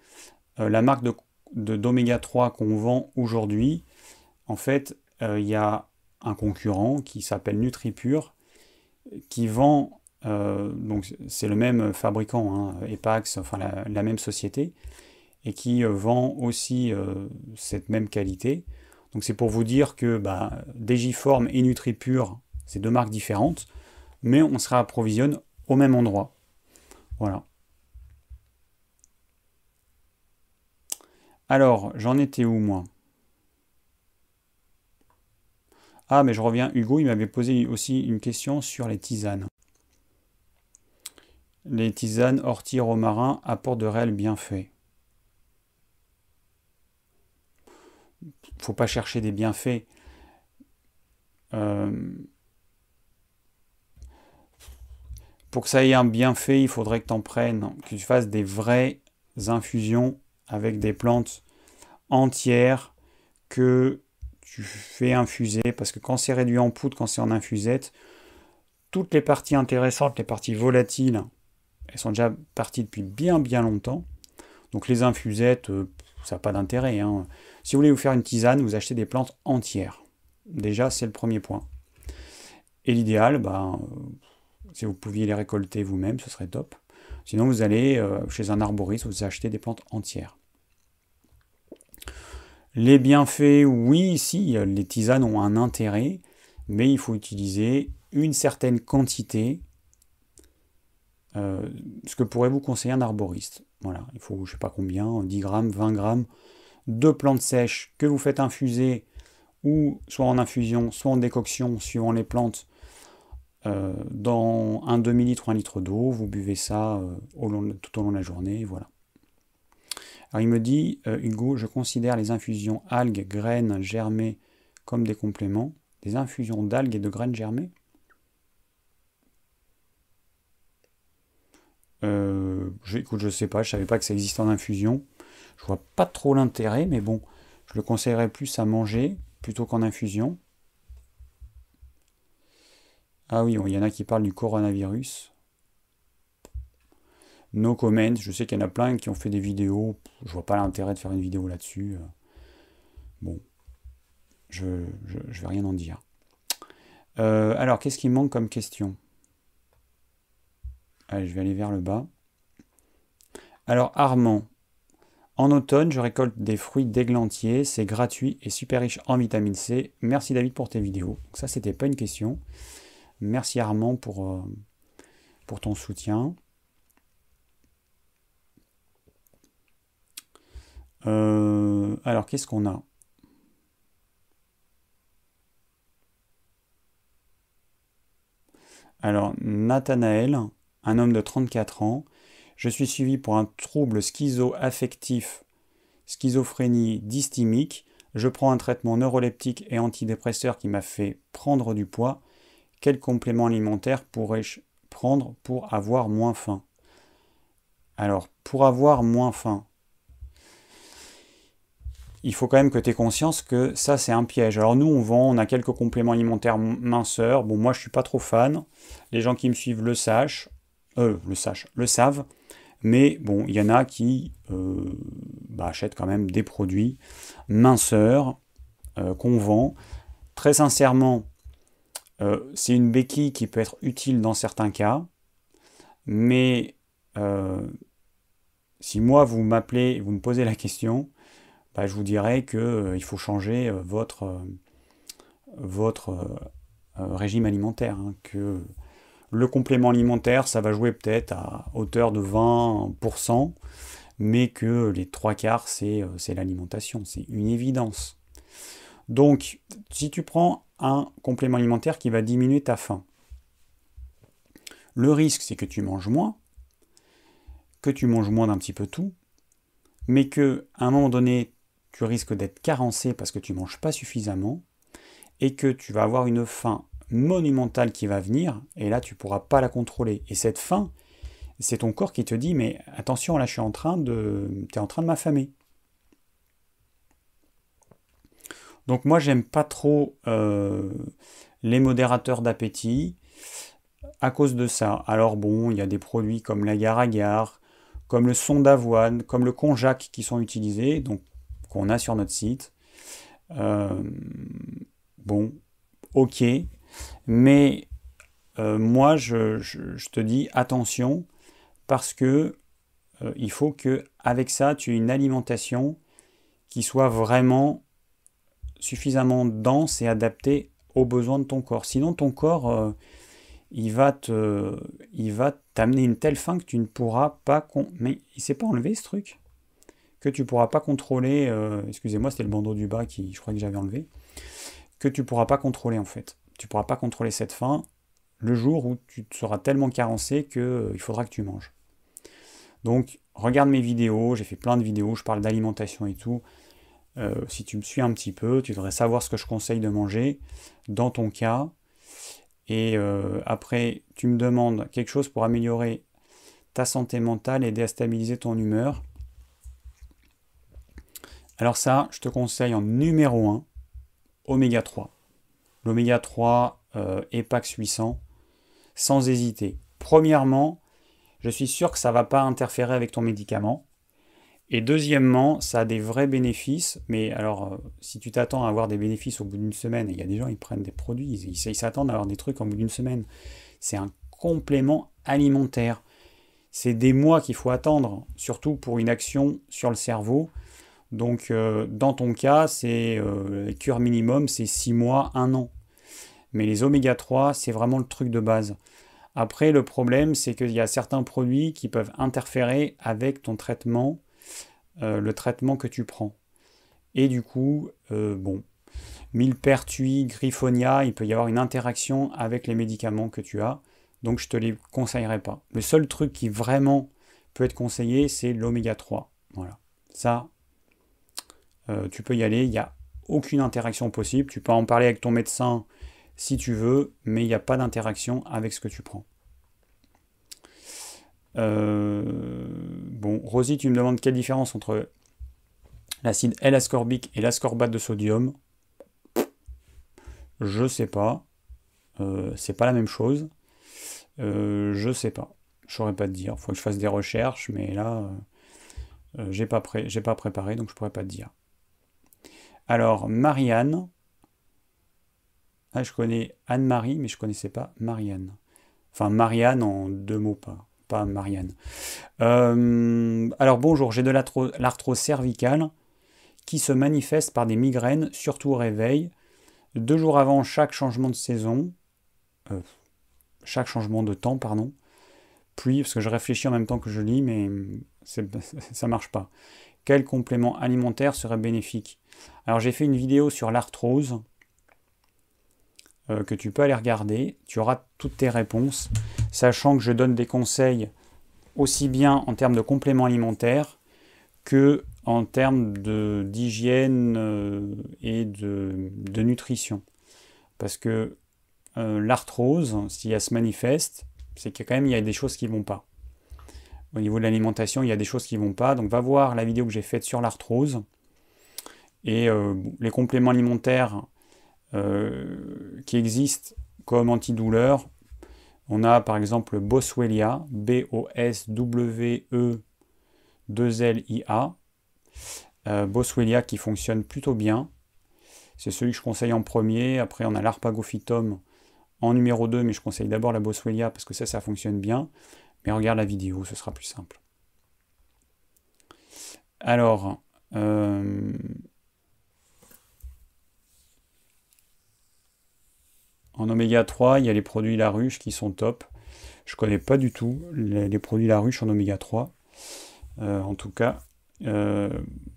euh, la marque de, d'oméga 3 qu'on vend aujourd'hui, en fait, il y a un concurrent qui s'appelle NutriPure, qui vend, euh, donc c'est le même fabricant, hein, Epax, enfin la, même société, et qui euh, vend aussi euh, cette même qualité. Donc c'est pour vous dire que bah, et NutriPure, c'est deux marques différentes, mais on se réapprovisionne au même endroit. Voilà. Alors, j'en étais où moi? Ah, mais je reviens, Hugo, il m'avait posé aussi une question sur les tisanes. Les tisanes ortie romarin apportent de réels bienfaits. Faut pas chercher des bienfaits. Euh, pour que ça ait un bienfait, il faudrait que tu en prennes, que tu fasses des vraies infusions avec des plantes entières que tu fais infuser, parce que quand c'est réduit en poudre, quand c'est en infusette, toutes les parties intéressantes, les parties volatiles, elles sont déjà parties depuis bien bien longtemps. Donc les infusettes, euh, ça n'a pas d'intérêt. Hein. Si vous voulez vous faire une tisane, vous achetez des plantes entières. Déjà, c'est le premier point. Et l'idéal, bah, si vous pouviez les récolter vous-même, ce serait top. Sinon, vous allez euh, chez un arboriste, vous achetez des plantes entières. Les bienfaits, oui, si, les tisanes ont un intérêt, mais il faut utiliser une certaine quantité, euh, ce que pourrait vous conseiller un arboriste. Voilà, il faut, je ne sais pas combien, 10 grammes, 20 grammes de plantes sèches que vous faites infuser, ou soit en infusion, soit en décoction, suivant les plantes, euh, dans un demi-litre ou un litre d'eau. Vous buvez ça euh, tout au long de la journée, voilà. Alors il me dit, euh, Hugo, je considère les infusions algues, graines germées comme des compléments. Des infusions d'algues et de graines germées euh, je, Écoute, je sais pas, je savais pas que ça existait en infusion. Je vois pas trop l'intérêt, mais bon, je le conseillerais plus à manger plutôt qu'en infusion. Ah oui, il y en a qui parlent du coronavirus. No comment, je sais qu'il y en a plein qui ont fait des vidéos, je vois pas l'intérêt de faire une vidéo là-dessus. Euh. Bon, je, je, vais rien en dire. Euh, alors, qu'est-ce qui manque comme question? Allez, je vais aller vers le bas. Alors, Armand, en automne, je récolte des fruits d'églantier, c'est gratuit et super riche en vitamine C. Merci David pour tes vidéos. Donc ça, c'était pas une question. Merci Armand pour, euh, pour ton soutien. Euh, alors, qu'est-ce qu'on a? Alors, Nathanaël, un homme de 34 ans, je suis suivi pour un trouble schizoaffectif, schizophrénie dysthymique. Je prends un traitement neuroleptique et antidépresseur qui m'a fait prendre du poids. Quel complément alimentaire pourrais-je prendre pour avoir moins faim? Alors, pour avoir moins faim, il faut quand même que tu aies conscience que ça, c'est un piège. Alors nous, on vend, on a quelques compléments alimentaires minceurs. Bon, moi, je suis pas trop fan. Les gens qui me suivent le sachent, euh, le sachent, le savent. Mais bon, il y en a qui euh, bah, achètent quand même des produits minceurs euh, qu'on vend. Très sincèrement, euh, c'est une béquille qui peut être utile dans certains cas. Mais si moi, vous m'appelez vous me posez la question, bah, je vous dirais qu'il euh, faut changer euh, votre, euh, votre régime alimentaire. Hein, que le complément alimentaire, ça va jouer peut-être à hauteur de 20%, mais que les trois quarts, c'est l'alimentation. C'est une évidence. Donc, si tu prends un complément alimentaire qui va diminuer ta faim, le risque, c'est que tu manges moins, que tu manges moins d'un petit peu tout, mais que à un moment donné, tu risques d'être carencé parce que tu ne manges pas suffisamment et que tu vas avoir une faim monumentale qui va venir et là tu ne pourras pas la contrôler. Et cette faim, c'est ton corps qui te dit mais attention là je suis en train de tu es en train de m'affamer. Donc moi j'aime pas trop euh, les modérateurs d'appétit à cause de ça. Alors bon, il y a des produits comme l'agar-agar, comme le son d'avoine, comme le konjac qui sont utilisés, donc qu'on a sur notre site. Euh, bon, ok, mais euh, moi je, te dis attention parce que euh, il faut que avec ça tu aies une alimentation qui soit vraiment suffisamment dense et adaptée aux besoins de ton corps. Sinon ton corps il va te, il va t'amener une telle fin que tu ne pourras pas mais il s'est pas enlevé ce truc? Que tu pourras pas contrôler. Euh, excusez-moi, c'était le bandeau du bas qui, je crois que j'avais enlevé. Que tu pourras pas contrôler en fait. Tu pourras pas contrôler cette faim le jour où tu seras tellement carencé que euh, il faudra que tu manges. Donc regarde mes vidéos, j'ai fait plein de vidéos, je parle d'alimentation et tout. Euh, si tu me suis un petit peu, tu devrais savoir ce que je conseille de manger dans ton cas. Et euh, après, tu me demandes quelque chose pour améliorer ta santé mentale et déstabiliser ton humeur. Alors ça, je te conseille en numéro 1, oméga 3. L'oméga 3 euh, EPAX 800, sans hésiter. Premièrement, je suis sûr que ça ne va pas interférer avec ton médicament. Et deuxièmement, ça a des vrais bénéfices, mais alors euh, si tu t'attends à avoir des bénéfices au bout d'une semaine, il y a des gens, ils prennent des produits, ils s'attendent à avoir des trucs au bout d'une semaine. C'est un complément alimentaire. C'est des mois qu'il faut attendre, surtout pour une action sur le cerveau. Donc euh, dans ton cas, c'est euh, cure minimum, c'est 6 mois, 1 an. Mais les oméga 3, c'est vraiment le truc de base. Après, le problème, c'est qu'il y a certains produits qui peuvent interférer avec ton traitement euh, le traitement que tu prends. Et du coup, euh, bon, millepertuis, griffonia, il peut y avoir une interaction avec les médicaments que tu as. Donc je te les conseillerais pas. Le seul truc qui vraiment peut être conseillé, c'est l'oméga 3. Voilà. Ça, euh, tu peux y aller. Il n'y a aucune interaction possible. Tu peux en parler avec ton médecin si tu veux, mais il n'y a pas d'interaction avec ce que tu prends. Euh, bon, Rosie, tu me demandes quelle différence entre l'acide L-ascorbique et l'ascorbate de sodium. Je sais pas. Euh, c'est pas la même chose. Euh, je sais pas. Je saurais pas te dire. Faut que je fasse des recherches, mais là, j'ai pas, pas préparé, donc je pourrais pas te dire. Alors, Marianne. Ah, je connais Anne-Marie, mais je connaissais pas Marianne. Enfin, Marianne en deux mots pas pas Marianne. Euh, alors bonjour, j'ai de l'arthrose cervicale qui se manifeste par des migraines, surtout au réveil, deux jours avant chaque changement de saison, euh, chaque changement de temps, pardon. Puis, parce que je réfléchis en même temps que je lis, mais ça marche pas. Quel complément alimentaire serait bénéfique Alors j'ai fait une vidéo sur l'arthrose euh, que tu peux aller regarder. Tu auras toutes tes réponses, sachant que je donne des conseils aussi bien en termes de compléments alimentaires que en termes d'hygiène euh, et de, nutrition. Parce que euh, l'arthrose, si elle se manifeste, c'est a quand même des choses qui ne vont pas. Au niveau de l'alimentation, il y a des choses qui ne vont pas. Donc va voir la vidéo que j'ai faite sur l'arthrose. Et les compléments alimentaires euh, qui existent comme antidouleur. On a par exemple Boswellia, B-O-S-W-E-2-L-I-A. Euh, Boswellia qui fonctionne plutôt bien. C'est celui que je conseille en premier. Après, on a l'Arpagophytum en numéro 2, mais je conseille d'abord la Boswellia parce que ça, ça fonctionne bien. Mais regarde la vidéo, ce sera plus simple. Alors, euh, En oméga 3, il y a les produits La Ruche qui sont top. Je connais pas du tout les, produits La Ruche en oméga 3. Euh, en tout cas, euh,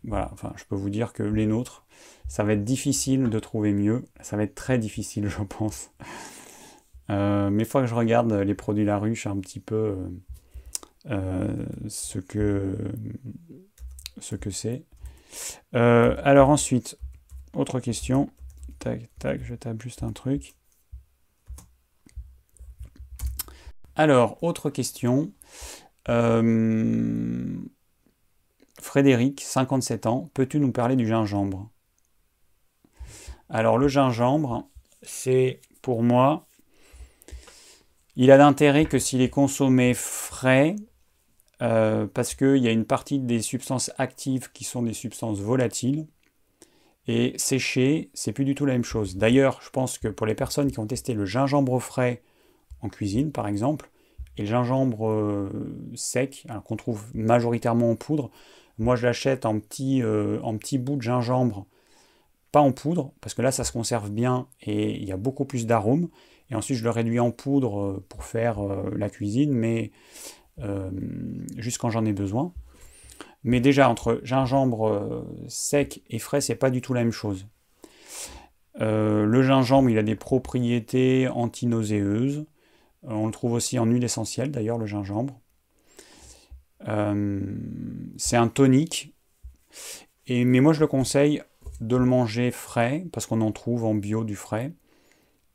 voilà, enfin, je peux vous dire que les nôtres, ça va être difficile de trouver mieux. Ça va être très difficile, je pense. Euh, mais il faut que je regarde les produits La Ruche un petit peu ce que ce que c'est. alors ensuite, autre question. Tac, tac, je tape juste un truc. Alors, autre question. Frédéric, 57 ans, peux-tu nous parler du gingembre? Alors, le gingembre, c'est pour moi, il a d'intérêt que s'il est consommé frais, euh, parce qu'il y a une partie des substances actives qui sont des substances volatiles. Et séché, c'est plus du tout la même chose. D'ailleurs, je pense que pour les personnes qui ont testé le gingembre frais en cuisine, par exemple, et le gingembre euh, sec, qu'on trouve majoritairement en poudre, moi je l'achète en petits euh, petit bouts de gingembre pas en poudre, parce que là ça se conserve bien et il y a beaucoup plus d'arômes. Et ensuite je le réduis en poudre euh, pour faire euh, la cuisine, mais euh, juste quand j'en ai besoin. Mais déjà entre gingembre sec et frais, c'est pas du tout la même chose. le gingembre, il a des propriétés antinauséeuses. on le trouve aussi en huile essentielle, d'ailleurs, le gingembre. c'est un tonique. Et, mais moi, je le conseille de le manger frais, parce qu'on en trouve en bio du frais,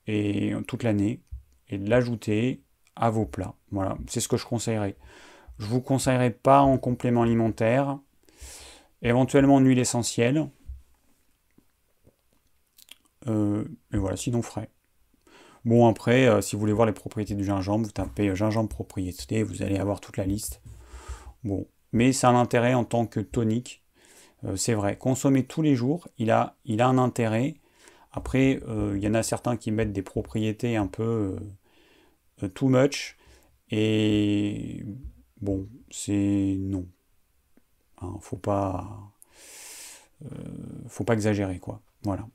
et toute l'année, et de l'ajouter à vos plats. Voilà, c'est ce que je conseillerais. Je vous conseillerais pas en complément alimentaire, éventuellement en huile essentielle, euh, et voilà, sinon frais. Bon, après, euh, si vous voulez voir les propriétés du gingembre, vous tapez euh, gingembre propriété, vous allez avoir toute la liste. Bon, mais c'est un intérêt en tant que tonique c'est vrai, consommer tous les jours, il a, il a un intérêt. Après, euh, il y en a certains qui mettent des propriétés un peu euh, too much. Et bon, c'est non. Hein, faut pas. faut pas exagérer, quoi. Voilà.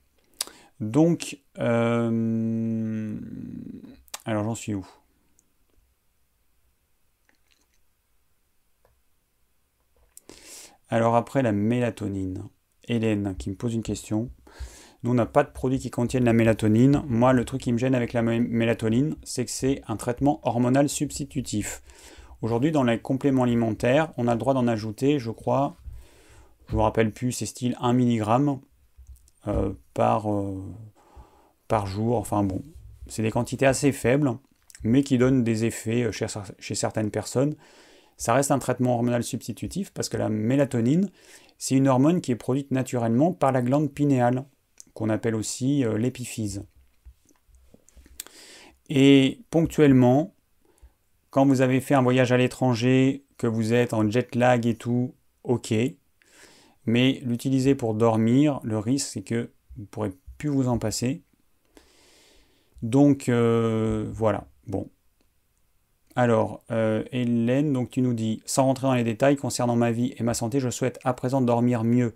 Donc, alors j'en suis où? Alors après la mélatonine, Hélène qui me pose une question. Nous, on n'a pas de produits qui contiennent la mélatonine. Moi, le truc qui me gêne avec la mélatonine, c'est que c'est un traitement hormonal substitutif. Aujourd'hui, dans les compléments alimentaires, on a le droit d'en ajouter, je crois, je ne me rappelle plus, c'est style 1 mg euh, par, euh, par jour. Enfin bon, c'est des quantités assez faibles, mais qui donnent des effets euh, chez certaines personnes ça reste un traitement hormonal substitutif parce que la mélatonine, c'est une hormone qui est produite naturellement par la glande pinéale, qu'on appelle aussi euh, l'épiphyse. Et ponctuellement, quand vous avez fait un voyage à l'étranger, que vous êtes en jet lag et tout, ok. Mais l'utiliser pour dormir, le risque c'est que vous ne pourrez plus vous en passer. Donc euh, voilà. Bon, alors, euh, Hélène, donc tu nous dis, sans rentrer dans les détails concernant ma vie et ma santé, je souhaite à présent dormir mieux.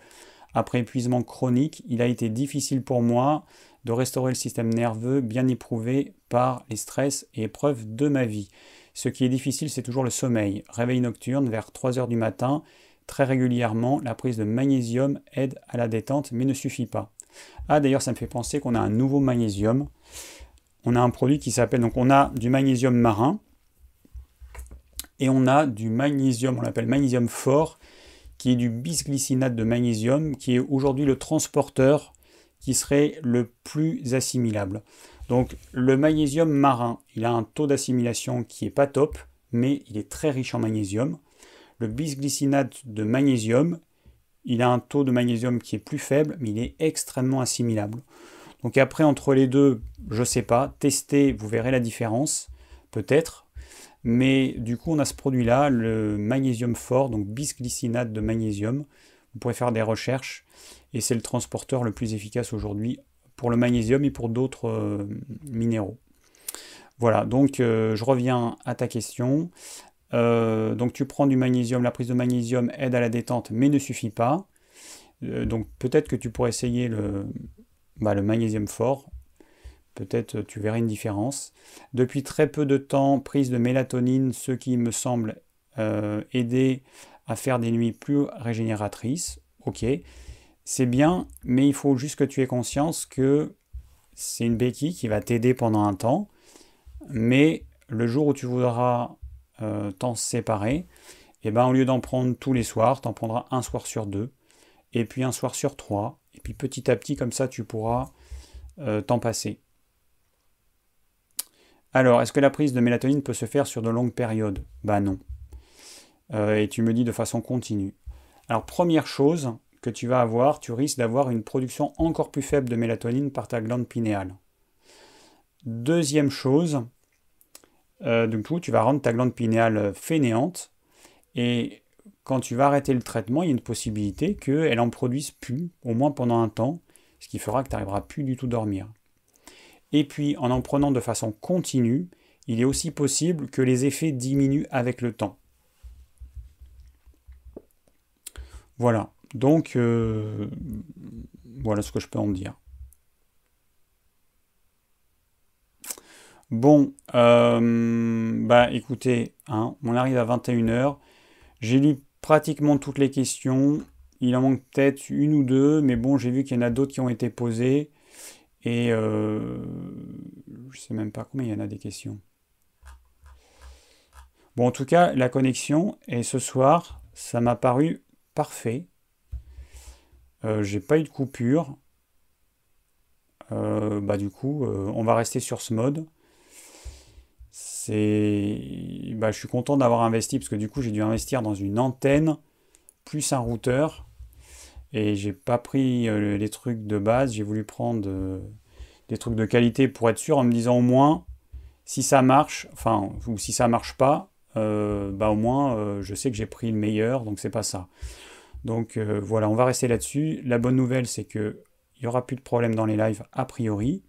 Après épuisement chronique, il a été difficile pour moi de restaurer le système nerveux bien éprouvé par les stress et épreuves de ma vie. Ce qui est difficile, c'est toujours le sommeil. Réveil nocturne vers 3 heures du matin, très régulièrement, la prise de magnésium aide à la détente, mais ne suffit pas. Ah, d'ailleurs, ça me fait penser qu'on a un nouveau magnésium. On a un produit qui s'appelle, donc on a du magnésium marin, et on a du magnésium, on l'appelle magnésium fort, qui est du bisglycinate de magnésium, qui est aujourd'hui le transporteur qui serait le plus assimilable. Donc le magnésium marin, il a un taux d'assimilation qui est pas top, mais il est très riche en magnésium. Le bisglycinate de magnésium, il a un taux de magnésium qui est plus faible, mais il est extrêmement assimilable. Donc après, entre les deux, je ne sais pas, testez, vous verrez la différence, peut-être. Mais du coup, on a ce produit-là, le magnésium fort, donc bisglycinate de magnésium. Vous pourrez faire des recherches et c'est le transporteur le plus efficace aujourd'hui pour le magnésium et pour d'autres euh, minéraux. Voilà, donc euh, je reviens à ta question. Euh, donc tu prends du magnésium, la prise de magnésium aide à la détente mais ne suffit pas. donc peut-être que tu pourrais essayer le, bah, le magnésium fort Peut-être euh, tu verras une différence. Depuis très peu de temps, prise de mélatonine, ce qui me semble euh, aider à faire des nuits plus régénératrices. Ok, c'est bien, mais il faut juste que tu aies conscience que c'est une béquille qui va t'aider pendant un temps, mais le jour où tu voudras euh, t'en séparer, eh ben, au lieu d'en prendre tous les soirs, tu en prendras un soir sur deux. et puis un soir sur trois. Et puis petit à petit, comme ça, tu pourras t'en passer. Alors, est-ce que la prise de mélatonine peut se faire sur de longues périodes? Bah non. Euh, et tu me dis de façon continue. Alors, première chose que tu vas avoir, tu risques d'avoir une production encore plus faible de mélatonine par ta glande pinéale. Deuxième chose, euh, du coup, tu vas rendre ta glande pinéale fainéante. Et quand tu vas arrêter le traitement, il y a une possibilité qu'elle en produise plus, au moins pendant un temps, ce qui fera que tu n'arriveras plus du tout dormir. Et puis, en en prenant de façon continue, il est aussi possible que les effets diminuent avec le temps. Voilà, donc euh, voilà ce que je peux en dire. Bon, euh, bah écoutez, hein, on arrive à 21h. J'ai lu pratiquement toutes les questions. Il en manque peut-être une ou deux, mais bon, j'ai vu qu'il y en a d'autres qui ont été posées. Et euh, je sais même pas combien il y en a des questions. Bon, en tout cas, la connexion, et ce soir, ça m'a paru parfait. Euh, j'ai pas eu de coupure. Euh, bah du coup, on va rester sur ce mode. C'est, bah, je suis content d'avoir investi parce que du coup, j'ai dû investir dans une antenne plus un routeur et j'ai pas pris euh, les trucs de base, j'ai voulu prendre euh, des trucs de qualité pour être sûr en me disant au moins si ça marche, enfin ou si ça marche pas, euh, bah au moins je sais que j'ai pris le meilleur, donc c'est pas ça. Donc voilà, on va rester là-dessus. La bonne nouvelle c'est que il n'y aura plus de problème dans les lives a priori.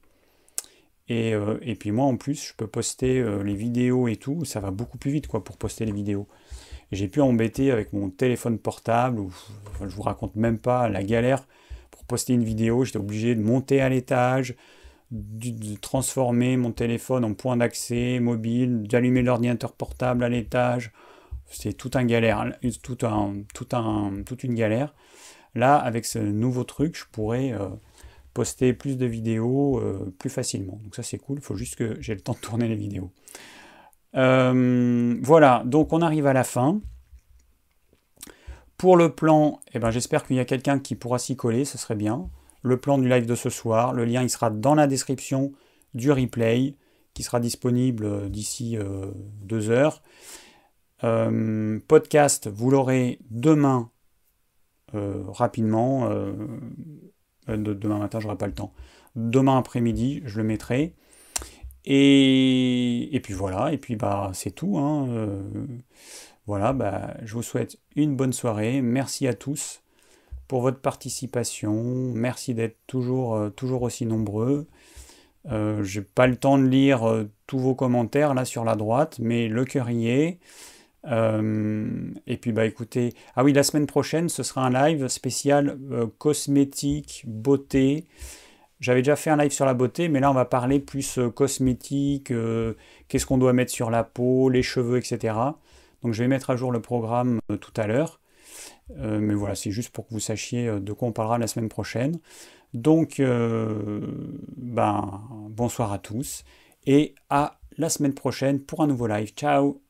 Et, et, puis moi en plus je peux poster les vidéos et tout, ça va beaucoup plus vite quoi pour poster les vidéos. J'ai pu embêter avec mon téléphone portable, où, je vous raconte même pas la galère pour poster une vidéo. J'étais obligé de monter à l'étage, de transformer mon téléphone en point d'accès mobile, d'allumer l'ordinateur portable à l'étage. C'est tout un galère, toute une galère. Là, avec ce nouveau truc, je pourrais euh, poster plus de vidéos euh, plus facilement. Donc ça c'est cool, il faut juste que j'ai le temps de tourner les vidéos. Euh, voilà, donc on arrive à la fin. Pour le plan, eh ben, j'espère qu'il y a quelqu'un qui pourra s'y coller, ce serait bien. Le plan du live de ce soir, le lien il sera dans la description du replay, qui sera disponible euh, d'ici euh, deux heures. podcast, vous l'aurez demain rapidement. demain matin, j'aurai pas le temps. Demain après-midi, je le mettrai. Et, puis voilà, et puis bah c'est tout. Hein. Euh, voilà, bah, je vous souhaite une bonne soirée. Merci à tous pour votre participation. Merci d'être toujours, euh, aussi nombreux. Euh, j'ai pas le temps de lire euh, tous vos commentaires là sur la droite, mais le cœur y est. et puis bah écoutez, ah oui, la semaine prochaine, ce sera un live spécial cosmétique, beauté. J'avais déjà fait un live sur la beauté, mais là on va parler plus euh, cosmétique, euh, qu'est-ce qu'on doit mettre sur la peau, les cheveux, etc. Donc je vais mettre à jour le programme euh, tout à l'heure. mais voilà, c'est juste pour que vous sachiez de quoi on parlera la semaine prochaine. Donc, ben, bonsoir à tous et à la semaine prochaine pour un nouveau live. Ciao